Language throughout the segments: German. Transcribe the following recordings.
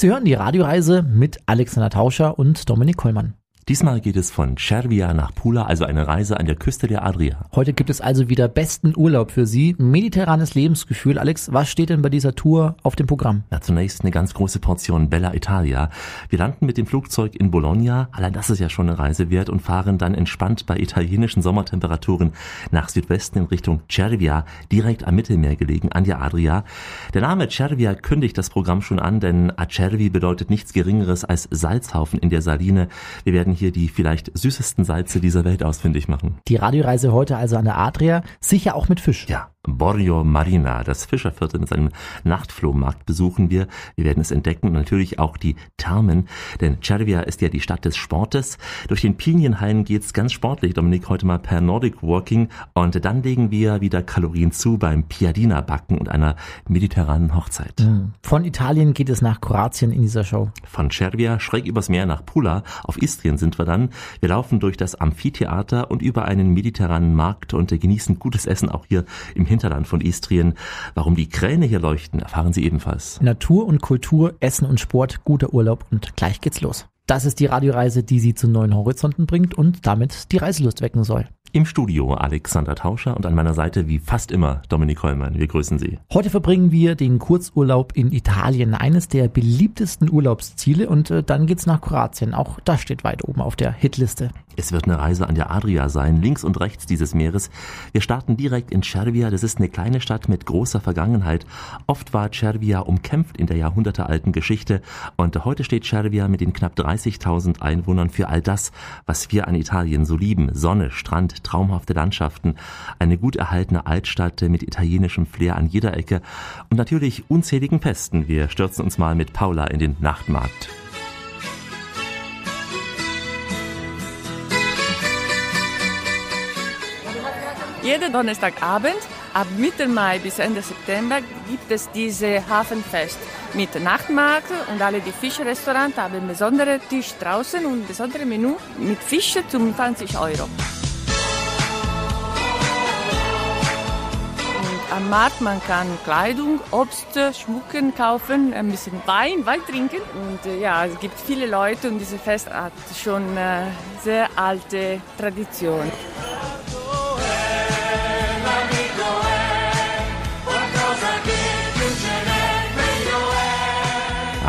Sie hören die Radioreise mit Alexander Tauscher und Dominik Kollmann. Diesmal geht es von Cervia nach Pula, also eine Reise an der Küste der Adria. Heute gibt es also wieder besten Urlaub für Sie. Mediterranes Lebensgefühl. Alex, was steht denn bei dieser Tour auf dem Programm? Na, zunächst eine ganz große Portion Bella Italia. Wir landen mit dem Flugzeug in Bologna, allein das ist ja schon eine Reise wert, und fahren dann entspannt bei italienischen Sommertemperaturen nach Südwesten in Richtung Cervia, direkt am Mittelmeer gelegen, an der Adria. Der Name Cervia kündigt das Programm schon an, denn Acervi bedeutet nichts Geringeres als Salzhaufen in der Saline. Wir werden hier die vielleicht süßesten Salze dieser Welt ausfindig machen. Die Radioreise heute also an der Adria, sicher auch mit Fisch. Ja, Borrio Marina, das Fischerviertel mit seinem Nachtflohmarkt besuchen wir. Wir werden es entdecken und natürlich auch die Thermen, denn Cervia ist ja die Stadt des Sportes. Durch den Pinienhain geht's ganz sportlich, Dominik, heute mal per Nordic Walking und dann legen wir wieder Kalorien zu beim Piadina Backen und einer mediterranen Hochzeit. Von Italien geht es nach Kroatien in dieser Show. Von Cervia schräg übers Meer nach Pula, auf Istrien sind wir dann. Wir laufen durch das Amphitheater und über einen mediterranen Markt und genießen gutes Essen auch hier im Hinterland von Istrien. Warum die Kräne hier leuchten, erfahren Sie ebenfalls. Natur und Kultur, Essen und Sport, guter Urlaub und gleich geht's los. Das ist die Radioreise, die Sie zu neuen Horizonten bringt und damit die Reiselust wecken soll. Im Studio Alexander Tauscher und an meiner Seite wie fast immer Dominik Hollmann. Wir grüßen Sie. Heute verbringen wir den Kurzurlaub in Italien, eines der beliebtesten Urlaubsziele und äh, dann geht's nach Kroatien. Auch das steht weit oben auf der Hitliste. Es wird eine Reise an der Adria sein, links und rechts dieses Meeres. Wir starten direkt in Cervia. Das ist eine kleine Stadt mit großer Vergangenheit. Oft war Cervia umkämpft in der jahrhundertealten Geschichte und heute steht Cervia mit den knapp 30.000 Einwohnern für all das, was wir an Italien so lieben. Sonne, Strand, traumhafte Landschaften, eine gut erhaltene Altstadt mit italienischem Flair an jeder Ecke und natürlich unzähligen Festen. Wir stürzen uns mal mit Paula in den Nachtmarkt. Jeden Donnerstagabend ab Mitte Mai bis Ende September gibt es diese Hafenfest mit Nachtmarkt und alle die Fischrestaurants haben besondere Tisch draußen und besondere Menü mit Fische zum 20 Euro. Am Markt man kann Kleidung, Obst, Schmucken kaufen, ein bisschen Wein, Wein trinken und äh, ja, es gibt viele Leute und dieses Fest hat schon äh, sehr alte Tradition.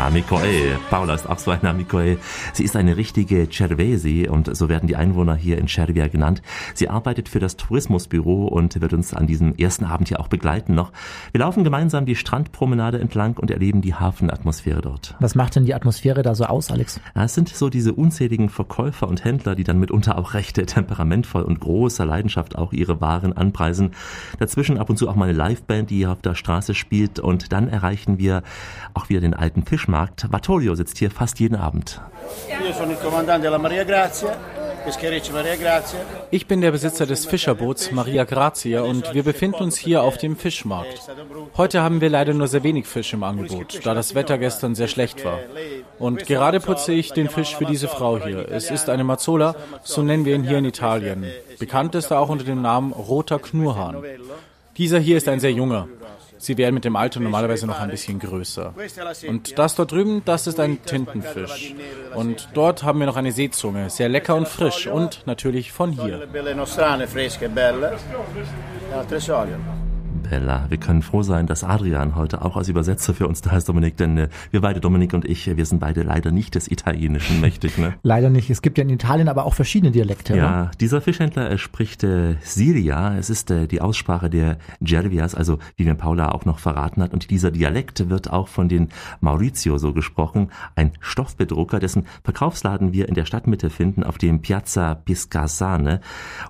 Amicoel. Paula ist auch so eine Amicoel. Sie ist eine richtige Cervesi und so werden die Einwohner hier in Cervia genannt. Sie arbeitet für das Tourismusbüro und wird uns an diesem ersten Abend hier auch begleiten noch. Wir laufen gemeinsam die Strandpromenade entlang und erleben die Hafenatmosphäre dort. Was macht denn die Atmosphäre da so aus, Alex? Es sind so diese unzähligen Verkäufer und Händler, die dann mitunter auch recht temperamentvoll und großer Leidenschaft auch ihre Waren anpreisen. Dazwischen ab und zu auch mal eine Liveband, die hier auf der Straße spielt und dann erreichen wir auch wieder den alten Fischmarkt. Vatolio sitzt hier fast jeden Abend. Ich bin der Besitzer des Fischerboots Maria Grazia und wir befinden uns hier auf dem Fischmarkt. Heute haben wir leider nur sehr wenig Fisch im Angebot, da das Wetter gestern sehr schlecht war. Und gerade putze ich den Fisch für diese Frau hier. Es ist eine Mazzola, so nennen wir ihn hier in Italien. Bekannt ist er auch unter dem Namen roter Knurrhahn. Dieser hier ist ein sehr junger. Sie werden mit dem Alter normalerweise noch ein bisschen größer. Und das dort drüben, das ist ein Tintenfisch. Und dort haben wir noch eine Seezunge, sehr lecker und frisch und natürlich von hier. Bella. Wir können froh sein, dass Adrian heute auch als Übersetzer für uns da ist, Dominik, denn äh, wir beide, Dominik und ich, wir sind beide leider nicht des Italienischen mächtig. Ne? Leider nicht. Es gibt ja in Italien aber auch verschiedene Dialekte. Ja, ne? dieser Fischhändler spricht äh, Siria. Es ist äh, die Aussprache der Gervias, also wie mir Paula auch noch verraten hat. Und dieser Dialekt wird auch von den Maurizio so gesprochen. Ein Stoffbedrucker, dessen Verkaufsladen wir in der Stadtmitte finden, auf dem Piazza Piscasane.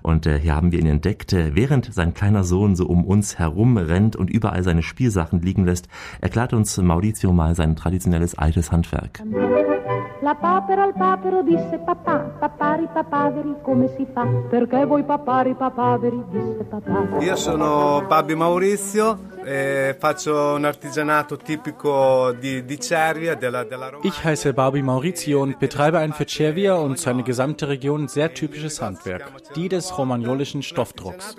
Und äh, hier haben wir ihn entdeckt, äh, während sein kleiner Sohn so um uns herum rennt und überall seine Spielsachen liegen lässt, erklärt uns Maurizio mal sein traditionelles altes Handwerk. La papera al papero disse papà, papari papaveri come si fa? Perché voi papari papaveri disse papà. Io sono Babbi Maurizio, e Romagna. Ich heiße Babi Maurizio und betreibe ein für Cervia und seine gesamte Region sehr typisches Handwerk, die des romagnolischen Stoffdrucks.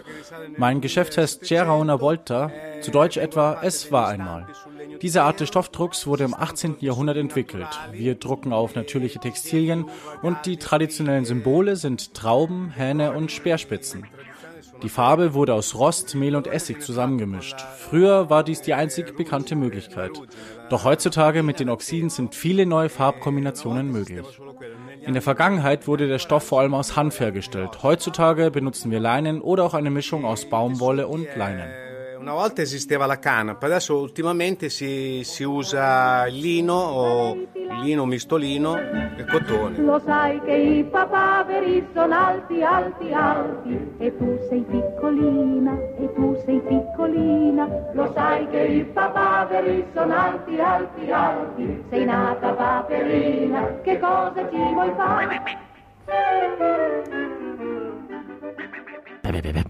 Mein Geschäft heißt Cera una volta, zu Deutsch etwa Es war einmal. Diese Art des Stoffdrucks wurde im 18. Jahrhundert entwickelt. Wir drucken auf natürliche Textilien und die traditionellen Symbole sind Trauben, Hähne und Speerspitzen. Die Farbe wurde aus Rost, Mehl und Essig zusammengemischt. Früher war dies die einzig bekannte Möglichkeit. Doch heutzutage mit den Oxiden sind viele neue Farbkombinationen möglich. In der Vergangenheit wurde der Stoff vor allem aus Hanf hergestellt. Heutzutage benutzen wir Leinen oder auch eine Mischung aus Baumwolle und Leinen. Una volta esisteva la canapa, adesso ultimamente si, si usa il lino o lino mistolino e cotone. Lo sai che i papaveri sono alti, alti, alti e tu sei piccolina, e tu sei piccolina. Lo sai che i papaveri sono alti, alti, alti. Sei nata paperina, che cosa ci vuoi fare?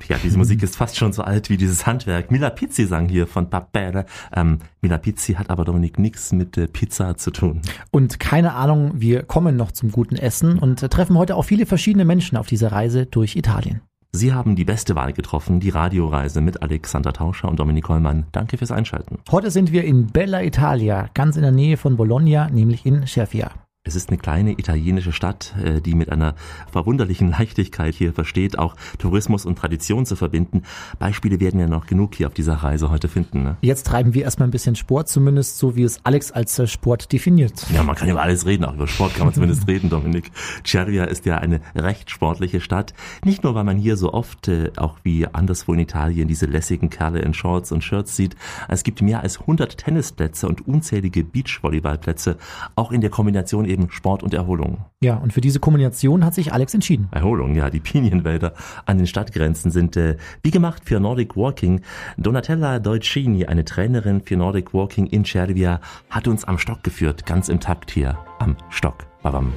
Ja, diese Musik ist fast schon so alt wie dieses Handwerk. Mila Pizzi sang hier von Papere. Ähm, Mila Pizzi hat aber Dominik nichts mit äh, Pizza zu tun. Und keine Ahnung, wir kommen noch zum guten Essen und äh, treffen heute auch viele verschiedene Menschen auf dieser Reise durch Italien. Sie haben die beste Wahl getroffen, die Radioreise mit Alexander Tauscher und Dominik Hollmann. Danke fürs Einschalten. Heute sind wir in Bella Italia, ganz in der Nähe von Bologna, nämlich in Cervia. Es ist eine kleine italienische Stadt, äh, die mit einer verwunderlichen Leichtigkeit hier versteht, auch Tourismus und Tradition zu verbinden. Beispiele werden wir noch genug hier auf dieser Reise heute finden. Ne? Jetzt treiben wir erstmal ein bisschen Sport, zumindest so wie es Alex als äh, Sport definiert. Ja, man kann über alles reden, auch über Sport kann man zumindest reden, Dominik. Cervia ist ja eine recht sportliche Stadt. Nicht nur, weil man hier so oft, äh, auch wie anderswo in Italien, diese lässigen Kerle in Shorts und Shirts sieht. Es gibt mehr als 100 Tennisplätze und unzählige Beachvolleyballplätze, auch in der Kombination eben Sport und Erholung. Ja, und für diese Kombination hat sich Alex entschieden. Erholung, ja, die Pinienwälder an den Stadtgrenzen sind äh, wie gemacht für Nordic Walking. Donatella Deutschini, eine Trainerin für Nordic Walking in Cervia, hat uns am Stock geführt, ganz im Takt hier am Stock. Babam.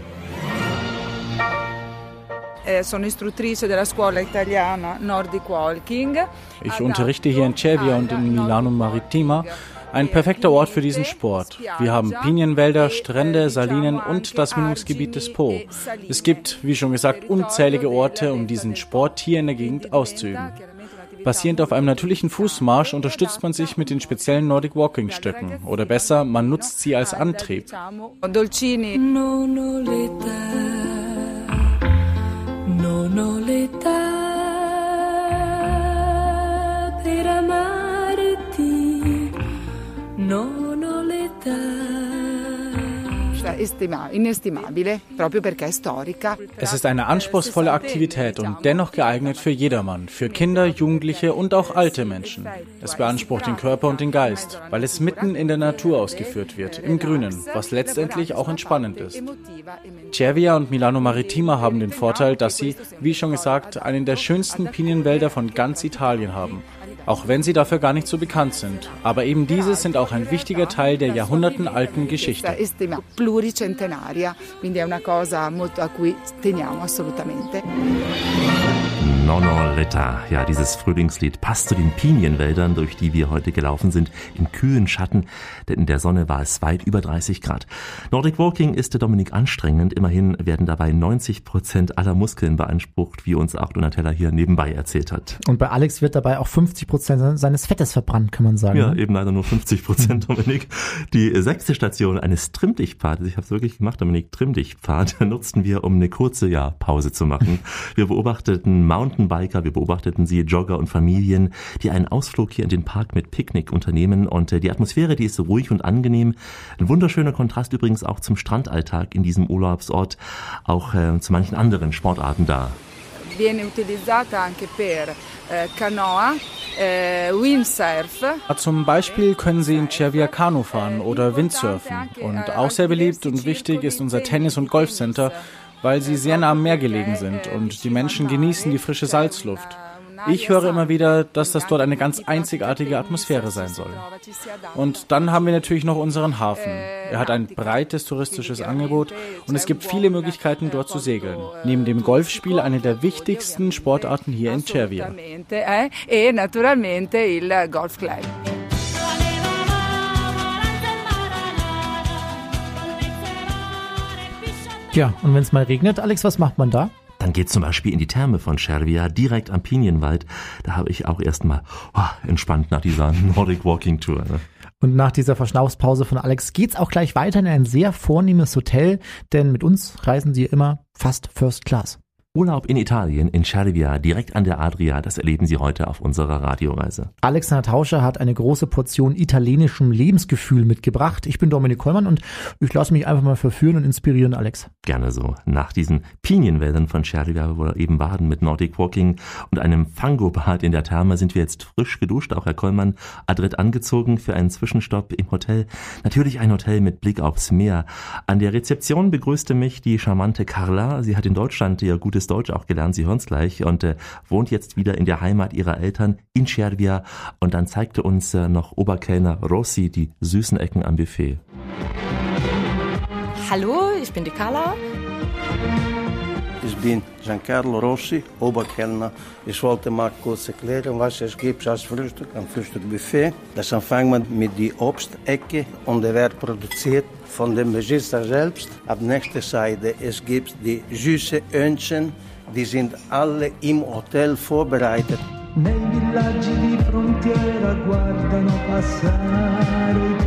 Sono istruttrice della scuola italiana Nordic Walking. Ich unterrichte hier in Cervia und in Milano Maritima. Ein perfekter Ort für diesen Sport. Wir haben Pinienwälder, Strände, Salinen und das Mündungsgebiet des Po. Es gibt, wie schon gesagt, unzählige Orte, um diesen Sport hier in der Gegend auszuüben. Basierend auf einem natürlichen Fußmarsch unterstützt man sich mit den speziellen Nordic Walking Stöcken. Oder besser, man nutzt sie als Antrieb. Non ho l'età, non ho l'età non ho l'età. Estima- inestimabile, proprio perché è storica. Es ist eine anspruchsvolle Aktivität und dennoch geeignet für jedermann, für Kinder, Jugendliche und auch alte Menschen. Es beansprucht den Körper und den Geist, weil es mitten in der Natur ausgeführt wird, im Grünen, was letztendlich auch entspannend ist. Cervia und Milano Maritima haben den Vorteil, dass sie, wie schon gesagt, einen der schönsten Pinienwälder von ganz Italien haben. Auch wenn sie dafür gar nicht so bekannt sind. Aber eben diese sind auch ein wichtiger Teil der jahrhundertenalten Geschichte. Pluricentenaria, quindi è una cosa molto a cui teniamo assolutamente. Nonoletta, ja, dieses Frühlingslied passt zu den Pinienwäldern, durch die wir heute gelaufen sind, im kühlen Schatten, denn in der Sonne war es weit über 30 Grad. Nordic Walking ist der Dominik anstrengend, immerhin werden dabei 90 Prozent aller Muskeln beansprucht, wie uns auch Donatella hier nebenbei erzählt hat. Und bei Alex wird dabei auch 50 Prozent seines Fettes verbrannt, kann man sagen. Ja, ne? eben leider nur 50 Prozent, Dominik. Die sechste Station eines Trimm-Dich-Pfades, ich habe es wirklich gemacht, Dominik, Trimm-Dich-Pfad, nutzten wir, um eine kurze ja, Pause zu machen. Wir beobachteten Mountainbiker, wir beobachteten sie, Jogger und Familien, die einen Ausflug hier in den Park mit Picknick unternehmen und äh, die Atmosphäre, die ist so ruhig und angenehm. Ein wunderschöner Kontrast übrigens auch zum Strandalltag in diesem Urlaubsort, auch äh, zu manchen anderen Sportarten da. Viene utilizzata anche per eh, canoa, eh, windsurf. Zum Beispiel können Sie in Cervia Kanu fahren oder Windsurfen. Und auch sehr beliebt und wichtig ist unser Tennis- und Golfcenter, weil sie sehr nah am Meer gelegen sind und die Menschen genießen die frische Salzluft. Ich höre immer wieder, dass das dort eine ganz einzigartige Atmosphäre sein soll. Und dann haben wir natürlich noch unseren Hafen. Er hat ein breites touristisches Angebot und es gibt viele Möglichkeiten dort zu segeln. Neben dem Golfspiel eine der wichtigsten Sportarten hier in Cervia. Ja, und wenn es mal regnet, Alex, was macht man da? Dann geht's zum Beispiel in die Therme von Cervia, direkt am Pinienwald. Da habe ich auch erstmal oh, entspannt nach dieser Nordic Walking Tour. Ne? Und nach dieser Verschnaufspause von Alex geht's auch gleich weiter in ein sehr vornehmes Hotel, denn mit uns reisen Sie immer fast First Class. Urlaub in Italien, in Cervia, direkt an der Adria, das erleben Sie heute auf unserer Radioreise. Alexander Tauscher hat eine große Portion italienischem Lebensgefühl mitgebracht. Ich bin Dominik Kollmann und ich lasse mich einfach mal verführen und inspirieren, Alex. Gerne so. Nach diesen Pinienwäldern von Cervia, wo wir eben baden mit Nordic Walking und einem Fango-Bad in der Therme, sind wir jetzt frisch geduscht, auch Herr Kollmann adrett angezogen für einen Zwischenstopp im Hotel. Natürlich ein Hotel mit Blick aufs Meer. An der Rezeption begrüßte mich die charmante Carla. Sie hat in Deutschland ihr gutes Deutsch auch gelernt, Sie hören es gleich, und äh, wohnt jetzt wieder in der Heimat ihrer Eltern in Cervia. Und dann zeigte uns äh, noch Oberkellner Rossi die süßen Ecken am Buffet. Hallo, ich bin die Carla. Bin Giancarlo Rossi, Oberkellner. Ich wollte mal kurz erklären, was es gibt als Frühstück, ein Frühstückbuffet. Das anfängt man mit der Obstecke und der wird produziert von dem Besitzer selbst. Ab nächster Seite es gibt die süße Öhnchen, die sind alle im Hotel vorbereitet. Nei villaggi di frontiera guardano passare.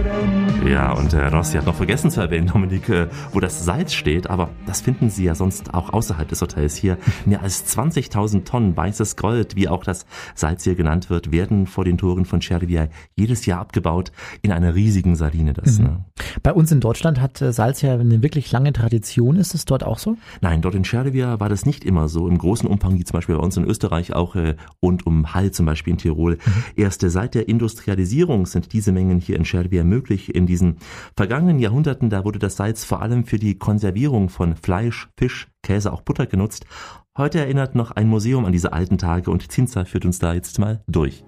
Ja, und äh, Rossi hat noch vergessen zu erwähnen, Dominik, äh, wo das Salz steht, aber das finden Sie ja sonst auch außerhalb des Hotels hier. Mehr als 20.000 Tonnen weißes Gold, wie auch das Salz hier genannt wird, werden vor den Toren von Cervia jedes Jahr abgebaut in einer riesigen Saline. Das, Mhm. ne? Bei uns in Deutschland hat äh, Salz ja eine wirklich lange Tradition. Ist es dort auch so? Nein, dort in Cervia war das nicht immer so im großen Umfang, wie zum Beispiel bei uns in Österreich auch äh, und um Hall zum Beispiel in Tirol. Erst äh, seit der Industrialisierung sind diese Mengen hier in Cervia möglich. In diesen vergangenen Jahrhunderten, da wurde das Salz vor allem für die Konservierung von Fleisch, Fisch, Käse, auch Butter genutzt. Heute erinnert noch ein Museum an diese alten Tage und Zinza führt uns da jetzt mal durch.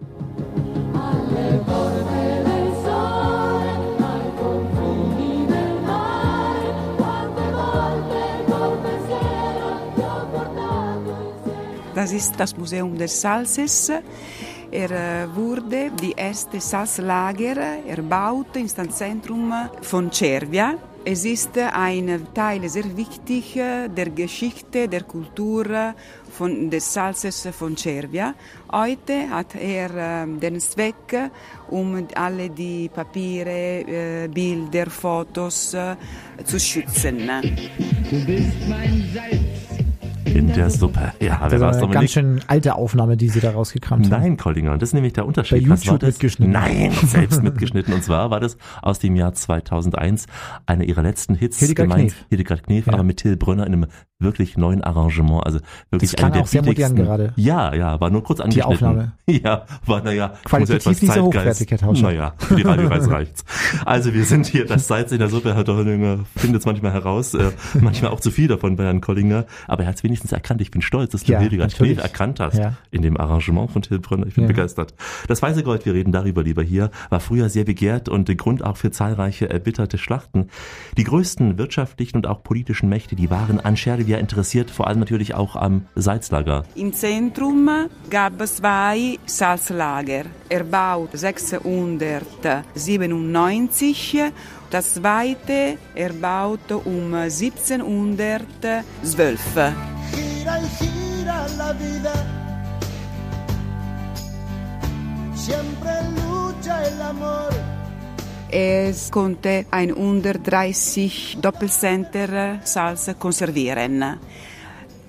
Das ist das Museum des Salzes. Er äh, wurde die erste Salzlager erbaut im Stadtzentrum von Cervia. Es ist ein Teil sehr wichtig äh, der Geschichte, der Kultur von, des Salzes von Cervia. Heute hat er den Zweck, um alle die Papiere, Bilder, Fotos zu schützen. Du bist mein Salz. In der Suppe. Ja, Das wer ist war's, eine Dominik? ganz schön alte Aufnahme, die Sie da rausgekramt haben. Nein, Kollinger, das ist nämlich der Unterschied. Bei Was war YouTube das? mitgeschnitten. Nein, selbst mitgeschnitten. Und zwar war das aus dem Jahr 2001 einer ihrer letzten Hits. Hildegard gemeint, Knef. Hildegard Knef, Ja. aber mit Till Brönner in einem wirklich neuen Arrangement. Also wirklich Das eine der auch sehr modern gerade. Ja, ja, war nur kurz angeschnitten. Aufnahme. Ja, war naja. Qualitativ muss ja etwas nicht so hochwertig, Herr Tauscher. Naja, für die Radioreise reicht's. Also wir sind hier, das Salz in der Suppe, Herr Dollinger findet es manchmal heraus, äh, manchmal auch zu viel davon bei Herrn Kollinger, aber er hat es wenigstens erkannt. Ich bin stolz, dass du Ja, Hildegard. Knef erkannt hast Ja. in dem Arrangement von Till Brönner. Ich bin Ja. begeistert. Das weiße Gold, wir reden darüber lieber hier, war früher sehr begehrt und der Grund auch für zahlreiche erbitterte Schlachten. Die größten wirtschaftlichen und auch politischen Mächte, die waren an Cervia interessiert, vor allem natürlich auch am Salzlager. Im Zentrum gab es zwei Salzlager, erbaut 697. Das zweite erbaut um 1712. Gira y gira la vida. Siempre lucha el amor. Es konnte 130 Doppelcenter Salz konservieren.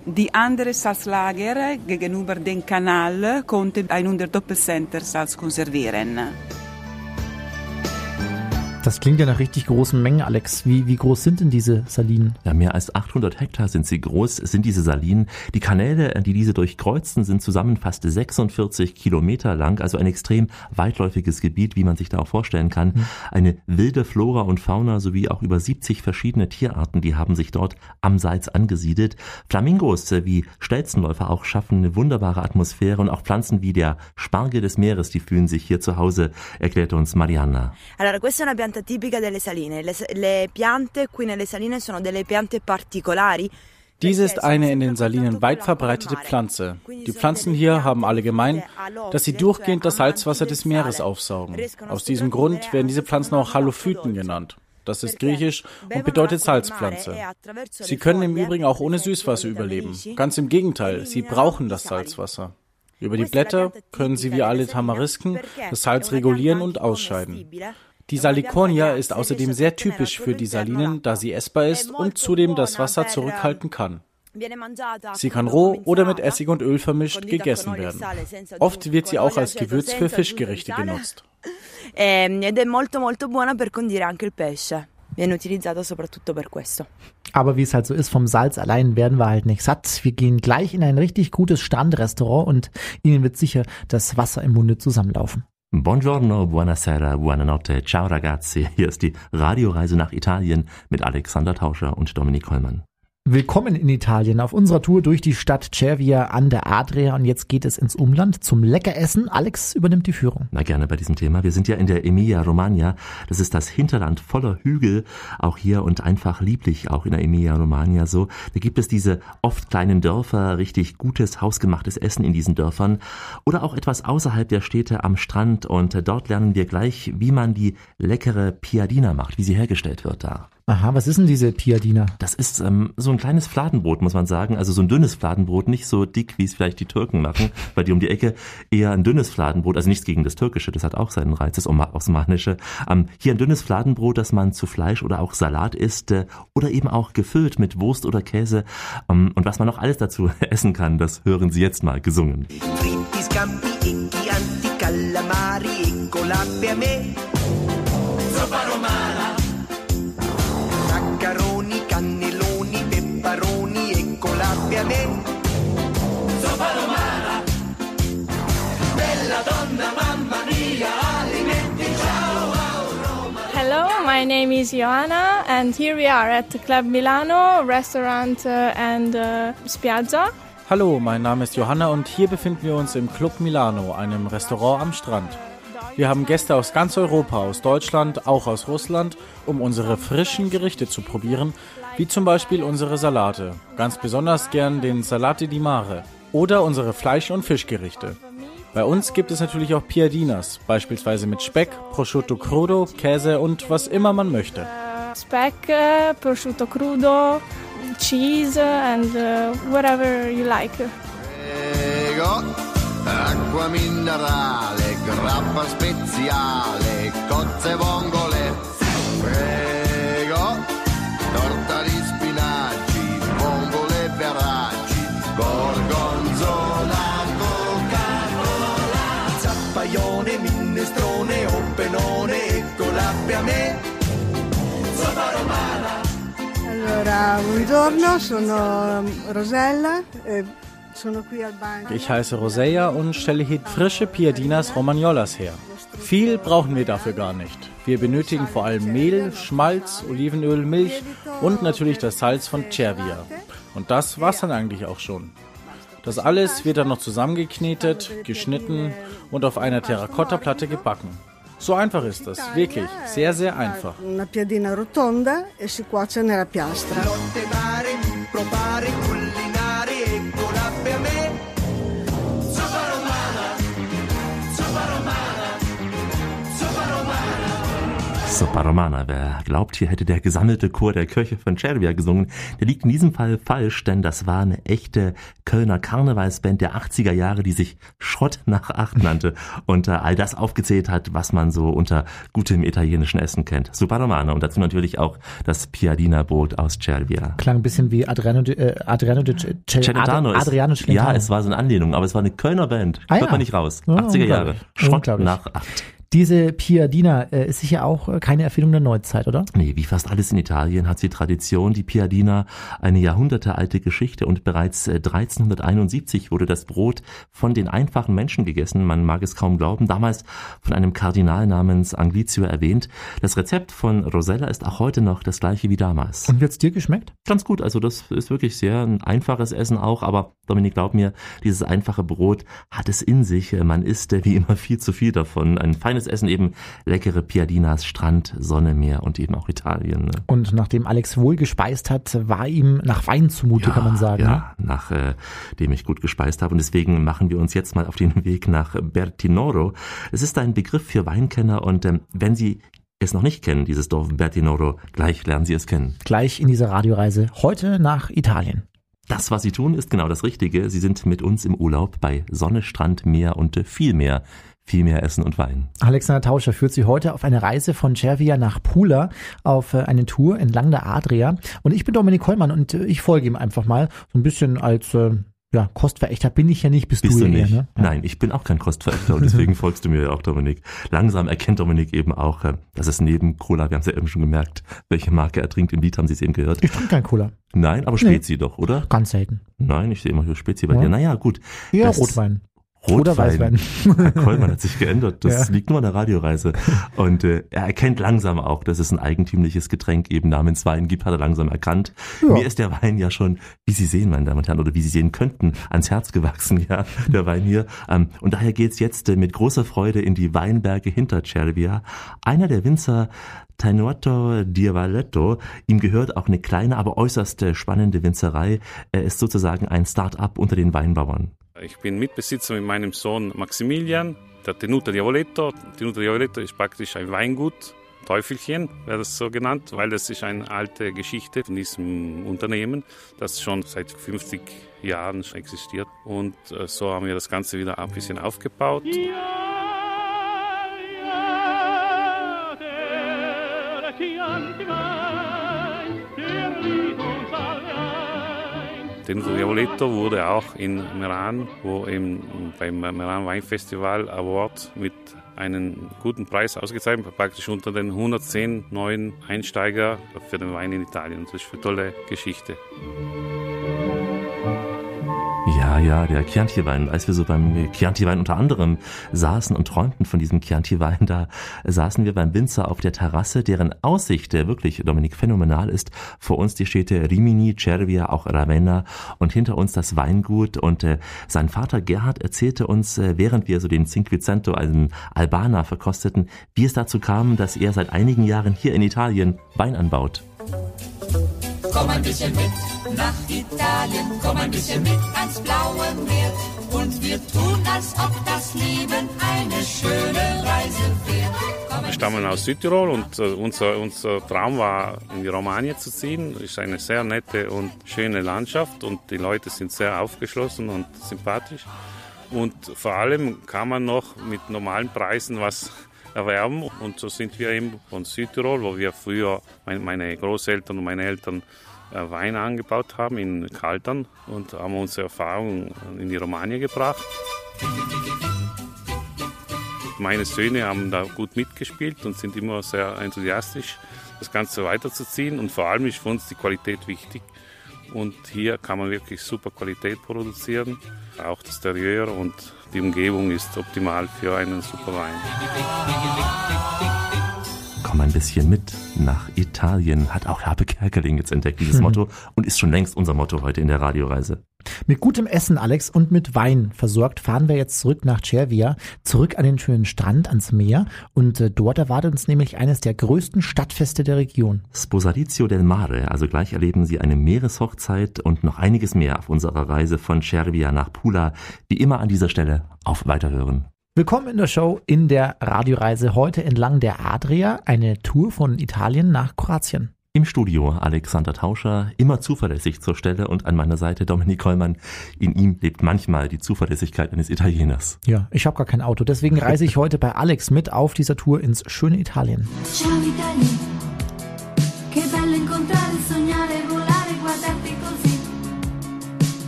Die andere Salzlager gegenüber dem Kanal konnte 100 Doppelcenter Salz konservieren. Das klingt ja nach richtig großen Mengen, Alex. Wie, wie groß sind denn diese Salinen? Ja, mehr als 800 Hektar sind sie groß, sind diese Salinen. Die Kanäle, die diese durchkreuzen, sind zusammen fast 46 Kilometer lang, also ein extrem weitläufiges Gebiet, wie man sich da auch vorstellen kann. Eine wilde Flora und Fauna sowie auch über 70 verschiedene Tierarten, die haben sich dort am Salz angesiedelt. Flamingos äh, wie Stelzenläufer auch schaffen eine wunderbare Atmosphäre und auch Pflanzen wie der Spargel des Meeres, die fühlen sich hier zu Hause, erklärte uns Marianna. Allora, pianta tipica delle saline. Le, le piante qui nelle saline sono delle piante particolari. Dies ist eine in den Salinen weit verbreitete Pflanze. Die Pflanzen hier haben alle gemein, dass sie durchgehend das Salzwasser des Meeres aufsaugen. Aus diesem Grund werden diese Pflanzen auch Halophyten genannt. Das ist griechisch und bedeutet Salzpflanze. Sie können im Übrigen auch ohne Süßwasser überleben. Ganz im Gegenteil, sie brauchen das Salzwasser. Über die Blätter können sie wie alle Tamarisken das Salz regulieren und ausscheiden. Die Salicornia ist außerdem sehr typisch für die Salinen, da sie essbar ist und zudem das Wasser zurückhalten kann. Sie kann roh oder mit Essig und Öl vermischt gegessen werden. Oft wird sie auch als Gewürz für Fischgerichte genutzt. Ehm. Aber wie es halt so ist, vom Salz allein werden wir halt nicht satt. Wir gehen gleich in ein richtig gutes Strandrestaurant und Ihnen wird sicher das Wasser im Munde zusammenlaufen. Buongiorno, buonasera, buonanotte, ciao ragazzi. Hier ist die Radioreise nach Italien mit Alexander Tauscher und Dominik Hollmann. Willkommen in Italien auf unserer Tour durch die Stadt Cervia an der Adria und jetzt geht es ins Umland zum Leckeressen. Alex übernimmt die Führung. Na gerne bei diesem Thema. Wir sind ja in der Emilia Romagna. Das ist das Hinterland voller Hügel, auch hier und einfach lieblich, auch in der Emilia Romagna so. Da gibt es diese oft kleinen Dörfer, richtig gutes, hausgemachtes Essen in diesen Dörfern oder auch etwas außerhalb der Städte am Strand und dort lernen wir gleich, wie man die leckere Piadina macht, wie sie hergestellt wird da. Aha, was ist denn diese Piadina? Das ist ähm, so ein kleines Fladenbrot, muss man sagen. Also so ein dünnes Fladenbrot, nicht so dick, wie es vielleicht die Türken machen, weil die um die Ecke eher ein dünnes Fladenbrot, also nichts gegen das Türkische, das hat auch seinen Reiz, das Osmanische. Ähm, hier ein dünnes Fladenbrot, das man zu Fleisch oder auch Salat isst äh, oder eben auch gefüllt mit Wurst oder Käse. Ähm, und was man noch alles dazu essen kann, das hören Sie jetzt mal gesungen. calamari e colappe a me. Zuppa romana. My name is Joanna, and here we are at Club Milano Restaurant uh, and uh, Spiaggia. Hallo, mein Name ist Johanna und hier befinden wir uns im Club Milano, einem Restaurant am Strand. Wir haben Gäste aus ganz Europa, aus Deutschland, auch aus Russland, um unsere frischen Gerichte zu probieren, wie zum Beispiel unsere Salate. Ganz besonders gern den Salate di Mare oder unsere Fleisch- und Fischgerichte. Bei uns gibt es natürlich auch Piadinas, beispielsweise mit Speck, Prosciutto crudo, Käse und was immer man möchte. Speck, uh, prosciutto crudo, cheese, and uh, whatever you like. Prego, acqua minerale, grappa speziale, cozze vongole. Prego, Ich heiße Roseia und stelle hier frische Piadinas Romagnolas her. Viel brauchen wir dafür gar nicht. Wir benötigen vor allem Mehl, Schmalz, Olivenöl, Milch und natürlich das Salz von Cervia. Und das war's dann eigentlich auch schon. Das alles wird dann noch zusammengeknetet, geschnitten und auf einer Terrakottaplatte gebacken. So einfach ist das, wirklich, sehr, sehr einfach. Una piadina rotonda e si cuoce nella piastra. Notte mare, Super Romana. Wer glaubt, hier hätte der gesammelte Chor der Kirche von Cervia gesungen, der liegt in diesem Fall falsch, denn das war eine echte Kölner Karnevalsband der 80er Jahre, die sich Schrott nach Acht nannte und äh, all das aufgezählt hat, was man so unter gutem italienischen Essen kennt. Super Romana und dazu natürlich auch das Piadina-Brot aus Cervia. Klang ein bisschen wie Adriano, di- äh, Adriano Cel- Celentano ist, Adriano Celentano. ja, es war so eine Anlehnung, aber es war eine Kölner Band. Ah, Hört ja. man nicht raus. Ja, 80er Jahre. unglaublich. Schrott Unglaublich. nach acht. Diese Piadina äh, ist sicher auch äh, keine Erfindung der Neuzeit, oder? Nee, wie fast alles in Italien hat sie Tradition. Die Piadina, eine jahrhundertealte Geschichte und bereits äh, 1371 wurde das Brot von den einfachen Menschen gegessen. Man mag es kaum glauben. Damals von einem Kardinal namens Anglizio erwähnt. Das Rezept von Rosella ist auch heute noch das gleiche wie damals. Und wird's dir geschmeckt? Ganz gut. Also das ist wirklich sehr ein einfaches Essen auch. Aber Dominik, glaub mir, dieses einfache Brot hat es in sich. Man isst äh, wie immer viel zu viel davon. Ein feines Essen eben leckere Piadinas, Strand, Sonne, Meer und eben auch Italien. Ne? Und nachdem Alex wohl gespeist hat, war ihm nach Wein zumute, kann man sagen. ne? Ja, nach äh, dem ich gut gespeist habe. Und deswegen machen wir uns jetzt mal auf den Weg nach Bertinoro. Es ist ein Begriff für Weinkenner und ähm, wenn Sie es noch nicht kennen, dieses Dorf Bertinoro, gleich lernen Sie es kennen. Gleich in dieser Radioreise heute nach Italien. Das, was Sie tun, ist genau das Richtige. Sie sind mit uns im Urlaub bei Sonne, Strand, Meer und viel mehr. Viel mehr Essen und Wein. Alexander Tauscher führt Sie heute auf eine Reise von Cervia nach Pula auf äh, eine Tour entlang der Adria. Und ich bin Dominik Kollmann und äh, ich folge ihm einfach mal so ein bisschen als äh, ja, Kostverächter bin ich ja nicht, bist, Bist du, du ja nicht? eher, ne? Nein, ich bin auch kein Kostverächter und deswegen folgst du mir ja auch, Dominik. Langsam erkennt Dominik eben auch, äh, dass es neben Cola, wir haben es ja eben schon gemerkt, welche Marke er trinkt. Im Lied haben Sie es eben gehört. Ich trinke kein Cola. Nein, aber Nee. Spezi doch, oder? Ganz selten. Nein, ich sehe immer hier Spezi bei Ja. dir. Naja, gut. Ja, Das- Rotwein. Rotwein. Oder Weißwein. Herr Kollmann hat sich geändert. Das Ja. liegt nur an der Radioreise. Und äh, er erkennt langsam auch, dass es ein eigentümliches Getränk eben namens Wein gibt, hat er langsam erkannt. Ja. Mir ist der Wein ja schon, wie Sie sehen, meine Damen und Herren, oder wie Sie sehen könnten, ans Herz gewachsen, ja, der Wein hier. Ähm, und daher geht's jetzt äh, mit großer Freude in die Weinberge hinter Cervia. Einer der Winzer Tenuto Diavaletto. Ihm gehört auch eine kleine, aber äußerst äh, spannende Winzerei. Er ist sozusagen ein Start-up unter den Weinbauern. Ich bin Mitbesitzer mit meinem Sohn Maximilian, der Tenuta Diavoletto. Tenuta Diavoletto ist praktisch ein Weingut, Teufelchen wäre das so genannt, weil das ist eine alte Geschichte von diesem Unternehmen, das schon seit 50 Jahren existiert. Und äh, so haben wir das Ganze wieder ein bisschen aufgebaut. Tenuta Diavoletto wurde auch in Meran, wo eben beim Meran Weinfestival Award mit einem guten Preis ausgezeichnet, praktisch unter den 110 neuen Einsteiger für den Wein in Italien. Das ist eine tolle Geschichte. Ja, ja, der Chianti-Wein. Als wir so beim Chianti-Wein unter anderem saßen und träumten von diesem Chianti-Wein, da saßen wir beim Winzer auf der Terrasse, deren Aussicht, der wirklich, Dominik, phänomenal ist. Vor uns die Städte Rimini, Cervia, auch Ravenna und hinter uns das Weingut. Und äh, sein Vater Gerhard erzählte uns, äh, während wir so den Cinquecento, einen Albaner, verkosteten, wie es dazu kam, dass er seit einigen Jahren hier in Italien Wein anbaut. Komm ein bisschen mit nach Italien, komm ein bisschen mit ans blaue Meer. Und wir tun, als ob das Leben eine schöne Reise wäre. Wir stammen aus Südtirol und äh, unser, unser Traum war, in die Romagna zu ziehen. Es ist eine sehr nette und schöne Landschaft und die Leute sind sehr aufgeschlossen und sympathisch. Und vor allem kann man noch mit normalen Preisen was erwerben. Und so sind wir eben von Südtirol, wo wir früher, meine, Großeltern und meine Eltern Wein angebaut haben in Kaltern und haben unsere Erfahrungen in die Romagna gebracht. Meine Söhne haben da gut mitgespielt und sind immer sehr enthusiastisch, das Ganze weiterzuziehen. Und vor allem ist für uns die Qualität wichtig. Und hier kann man wirklich super Qualität produzieren. Auch das Interieur und die Umgebung ist optimal für einen super Wein. Komm ein bisschen mit nach Italien, hat auch Habe Kerkeling jetzt entdeckt, dieses Mhm. Motto, und ist schon längst unser Motto heute in der Radioreise. Mit gutem Essen, Alex, und mit Wein versorgt fahren wir jetzt zurück nach Cervia, zurück an den schönen Strand, ans Meer. Und äh, dort erwartet uns nämlich eines der größten Stadtfeste der Region. Sposalizio del Mare, also gleich erleben Sie eine Meereshochzeit und noch einiges mehr auf unserer Reise von Cervia nach Pula. Wie immer an dieser Stelle auf Weiterhören. Willkommen in der Show in der Radioreise heute entlang der Adria, eine Tour von Italien nach Kroatien. Im Studio Alexander Tauscher, immer zuverlässig zur Stelle und an meiner Seite Dominik Kollmann. In ihm lebt manchmal die Zuverlässigkeit eines Italieners. Ja, ich habe gar kein Auto, deswegen reise ich heute bei Alex mit auf dieser Tour ins schöne Italien. Ciao Italia, che bello incontrare, sognare, volare, guardarti così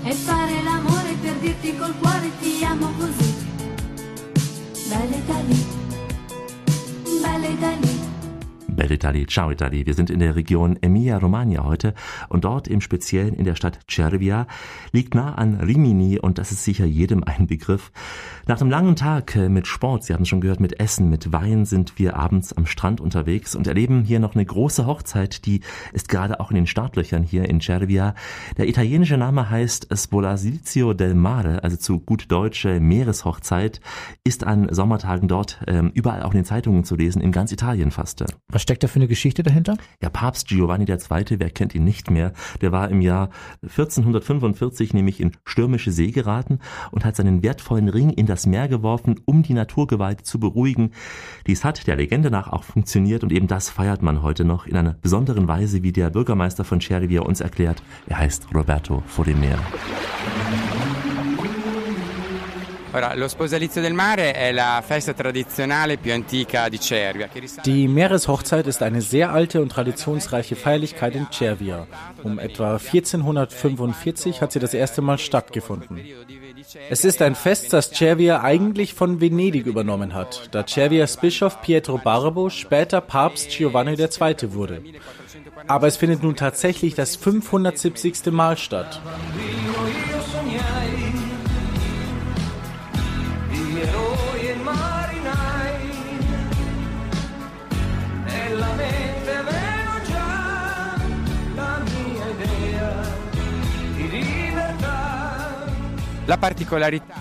e fare l'amore per dirti col cuore ti amo così. Bella Italia, bella Italia. Belle Italie, ciao Italie. Wir sind in der Region Emilia-Romagna heute und dort im Speziellen in der Stadt Cervia liegt nah an Rimini und das ist sicher jedem ein Begriff. Nach einem langen Tag äh, mit Sport, Sie haben es schon gehört, mit Essen, mit Wein sind wir abends am Strand unterwegs und erleben hier noch eine große Hochzeit, die ist gerade auch in den Startlöchern hier in Cervia. Der italienische Name heißt Spolasizio del Mare, also zu gut deutsche Meereshochzeit, ist an Sommertagen dort ähm, überall auch in den Zeitungen zu lesen, in ganz Italien fast. Steckt da für eine Geschichte dahinter? Ja, Papst Giovanni II., wer kennt ihn nicht mehr, der war im Jahr 1445 nämlich in stürmische See geraten und hat seinen wertvollen Ring in das Meer geworfen, um die Naturgewalt zu beruhigen. Dies hat der Legende nach auch funktioniert und eben das feiert man heute noch in einer besonderen Weise, wie der Bürgermeister von Cervia uns erklärt. Er heißt Roberto Forimer. Die Meereshochzeit ist eine sehr alte und traditionsreiche Feierlichkeit in Cervia. Um etwa 1445 hat sie das erste Mal stattgefunden. Es ist ein Fest, das Cervia eigentlich von Venedig übernommen hat, da Cervias Bischof Pietro Barbo später Papst Giovanni II. wurde. Aber es findet nun tatsächlich das 570. Mal statt.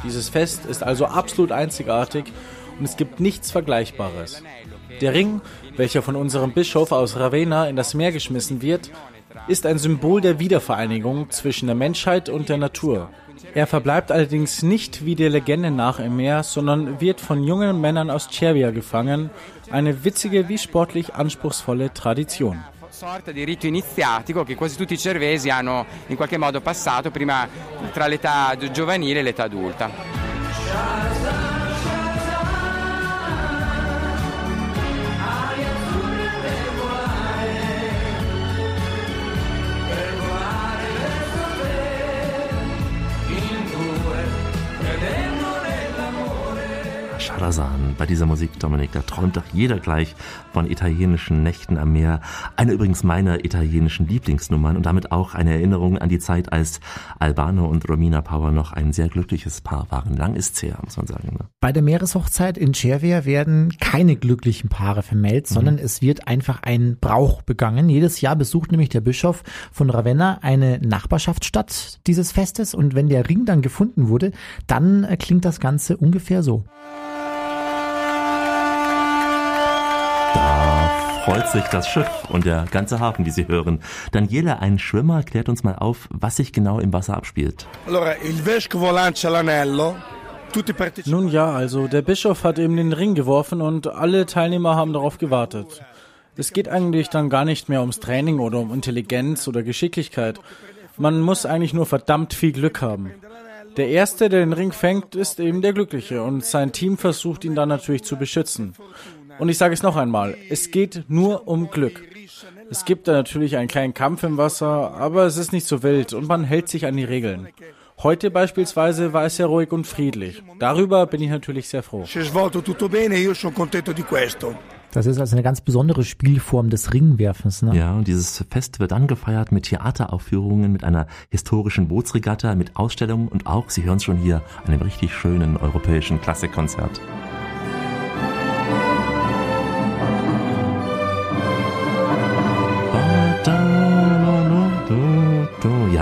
Dieses Fest ist also absolut einzigartig und es gibt nichts Vergleichbares. Der Ring, welcher von unserem Bischof aus Ravenna in das Meer geschmissen wird, ist ein Symbol der Wiedervereinigung zwischen der Menschheit und der Natur. Er verbleibt allerdings nicht wie der Legende nach im Meer, sondern wird von jungen Männern aus Cervia gefangen. Eine witzige wie sportlich anspruchsvolle Tradition. Sorta di rito iniziatico che quasi tutti i cervesi hanno in qualche modo passato prima tra l'età giovanile e l'età adulta. Scharasan. Bei dieser Musik, Dominik, da träumt doch jeder gleich von italienischen Nächten am Meer. Eine übrigens meiner italienischen Lieblingsnummern und damit auch eine Erinnerung an die Zeit, als Albano und Romina Power noch ein sehr glückliches Paar waren. Lang ist's her, muss man sagen. Ne? Bei der Meereshochzeit in Cervia werden keine glücklichen Paare vermählt, sondern es wird einfach ein Brauch begangen. Jedes Jahr besucht nämlich der Bischof von Ravenna eine Nachbarschaftsstadt dieses Festes und wenn der Ring dann gefunden wurde, dann äh, klingt das Ganze ungefähr so. Freut sich das Schiff und der ganze Hafen, wie Sie hören. Daniela, ein Schwimmer, klärt uns mal auf, was sich genau im Wasser abspielt. Allora, il vescovo lancia l'anello, tutti partecipanti. Nun ja, also der Bischof hat eben den Ring geworfen und alle Teilnehmer haben darauf gewartet. Es geht eigentlich dann gar nicht mehr ums Training oder um Intelligenz oder Geschicklichkeit. Man muss eigentlich nur verdammt viel Glück haben. Der Erste, der den Ring fängt, ist eben der Glückliche und sein Team versucht ihn dann natürlich zu beschützen. Und ich sage es noch einmal, es geht nur um Glück. Es gibt da natürlich einen kleinen Kampf im Wasser, aber es ist nicht so wild und man hält sich an die Regeln. Heute beispielsweise war es sehr ruhig und friedlich. Darüber bin ich natürlich sehr froh. Das ist also eine ganz besondere Spielform des Ringwerfens. Ne? Ja, und dieses Fest wird dann gefeiert mit Theateraufführungen, mit einer historischen Bootsregatta, mit Ausstellungen und auch, Sie hören es schon hier, einem richtig schönen europäischen Klassikkonzert.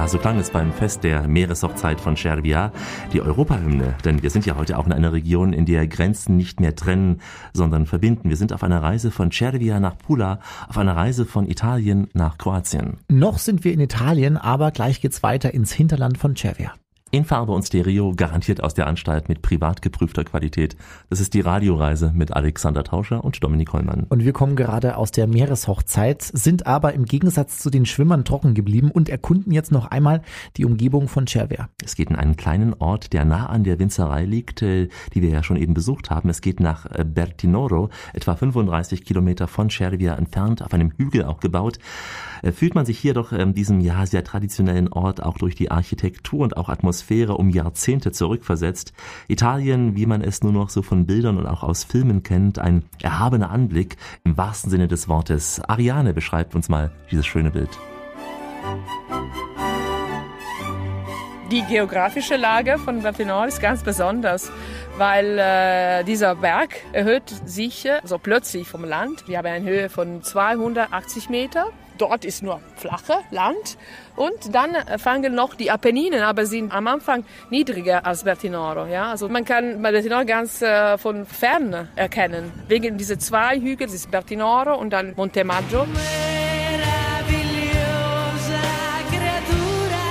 Ja, so klang es beim Fest der Meereshochzeit von Cervia, die Europahymne. Denn wir sind ja heute auch in einer Region, in der Grenzen nicht mehr trennen, sondern verbinden. Wir sind auf einer Reise von Cervia nach Pula, auf einer Reise von Italien nach Kroatien. Noch sind wir in Italien, aber gleich geht's weiter ins Hinterland von Cervia. In Farbe und Stereo, garantiert aus der Anstalt mit privat geprüfter Qualität. Das ist die Radioreise mit Alexander Tauscher und Dominik Hollmann. Und wir kommen gerade aus der Meereshochzeit, sind aber im Gegensatz zu den Schwimmern trocken geblieben und erkunden jetzt noch einmal die Umgebung von Cervia. Es geht in einen kleinen Ort, der nah an der Winzerei liegt, äh, die wir ja schon eben besucht haben. Es geht nach äh, Bertinoro, etwa 35 Kilometer von Cervia entfernt, auf einem Hügel auch gebaut. Äh, Fühlt man sich hier doch ähm, diesem ja sehr traditionellen Ort auch durch die Architektur und auch Atmosphäre um Jahrzehnte zurückversetzt. Italien, wie man es nur noch so von Bildern und auch aus Filmen kennt, ein erhabener Anblick im wahrsten Sinne des Wortes. Ariane beschreibt uns mal dieses schöne Bild. Die geografische Lage von Verpinor ist ganz besonders, weil äh, dieser Berg erhöht sich äh, so plötzlich vom Land. Wir haben eine Höhe von 280 Meter. Dort ist nur flache Land. Und dann fangen noch die Apenninen, aber sind am Anfang niedriger als Bertinoro. Ja? Also man kann Bertinoro ganz äh, von fern erkennen. Wegen dieser zwei Hügel, das ist Bertinoro und dann Monte Maggio. Meravigliosa creatura,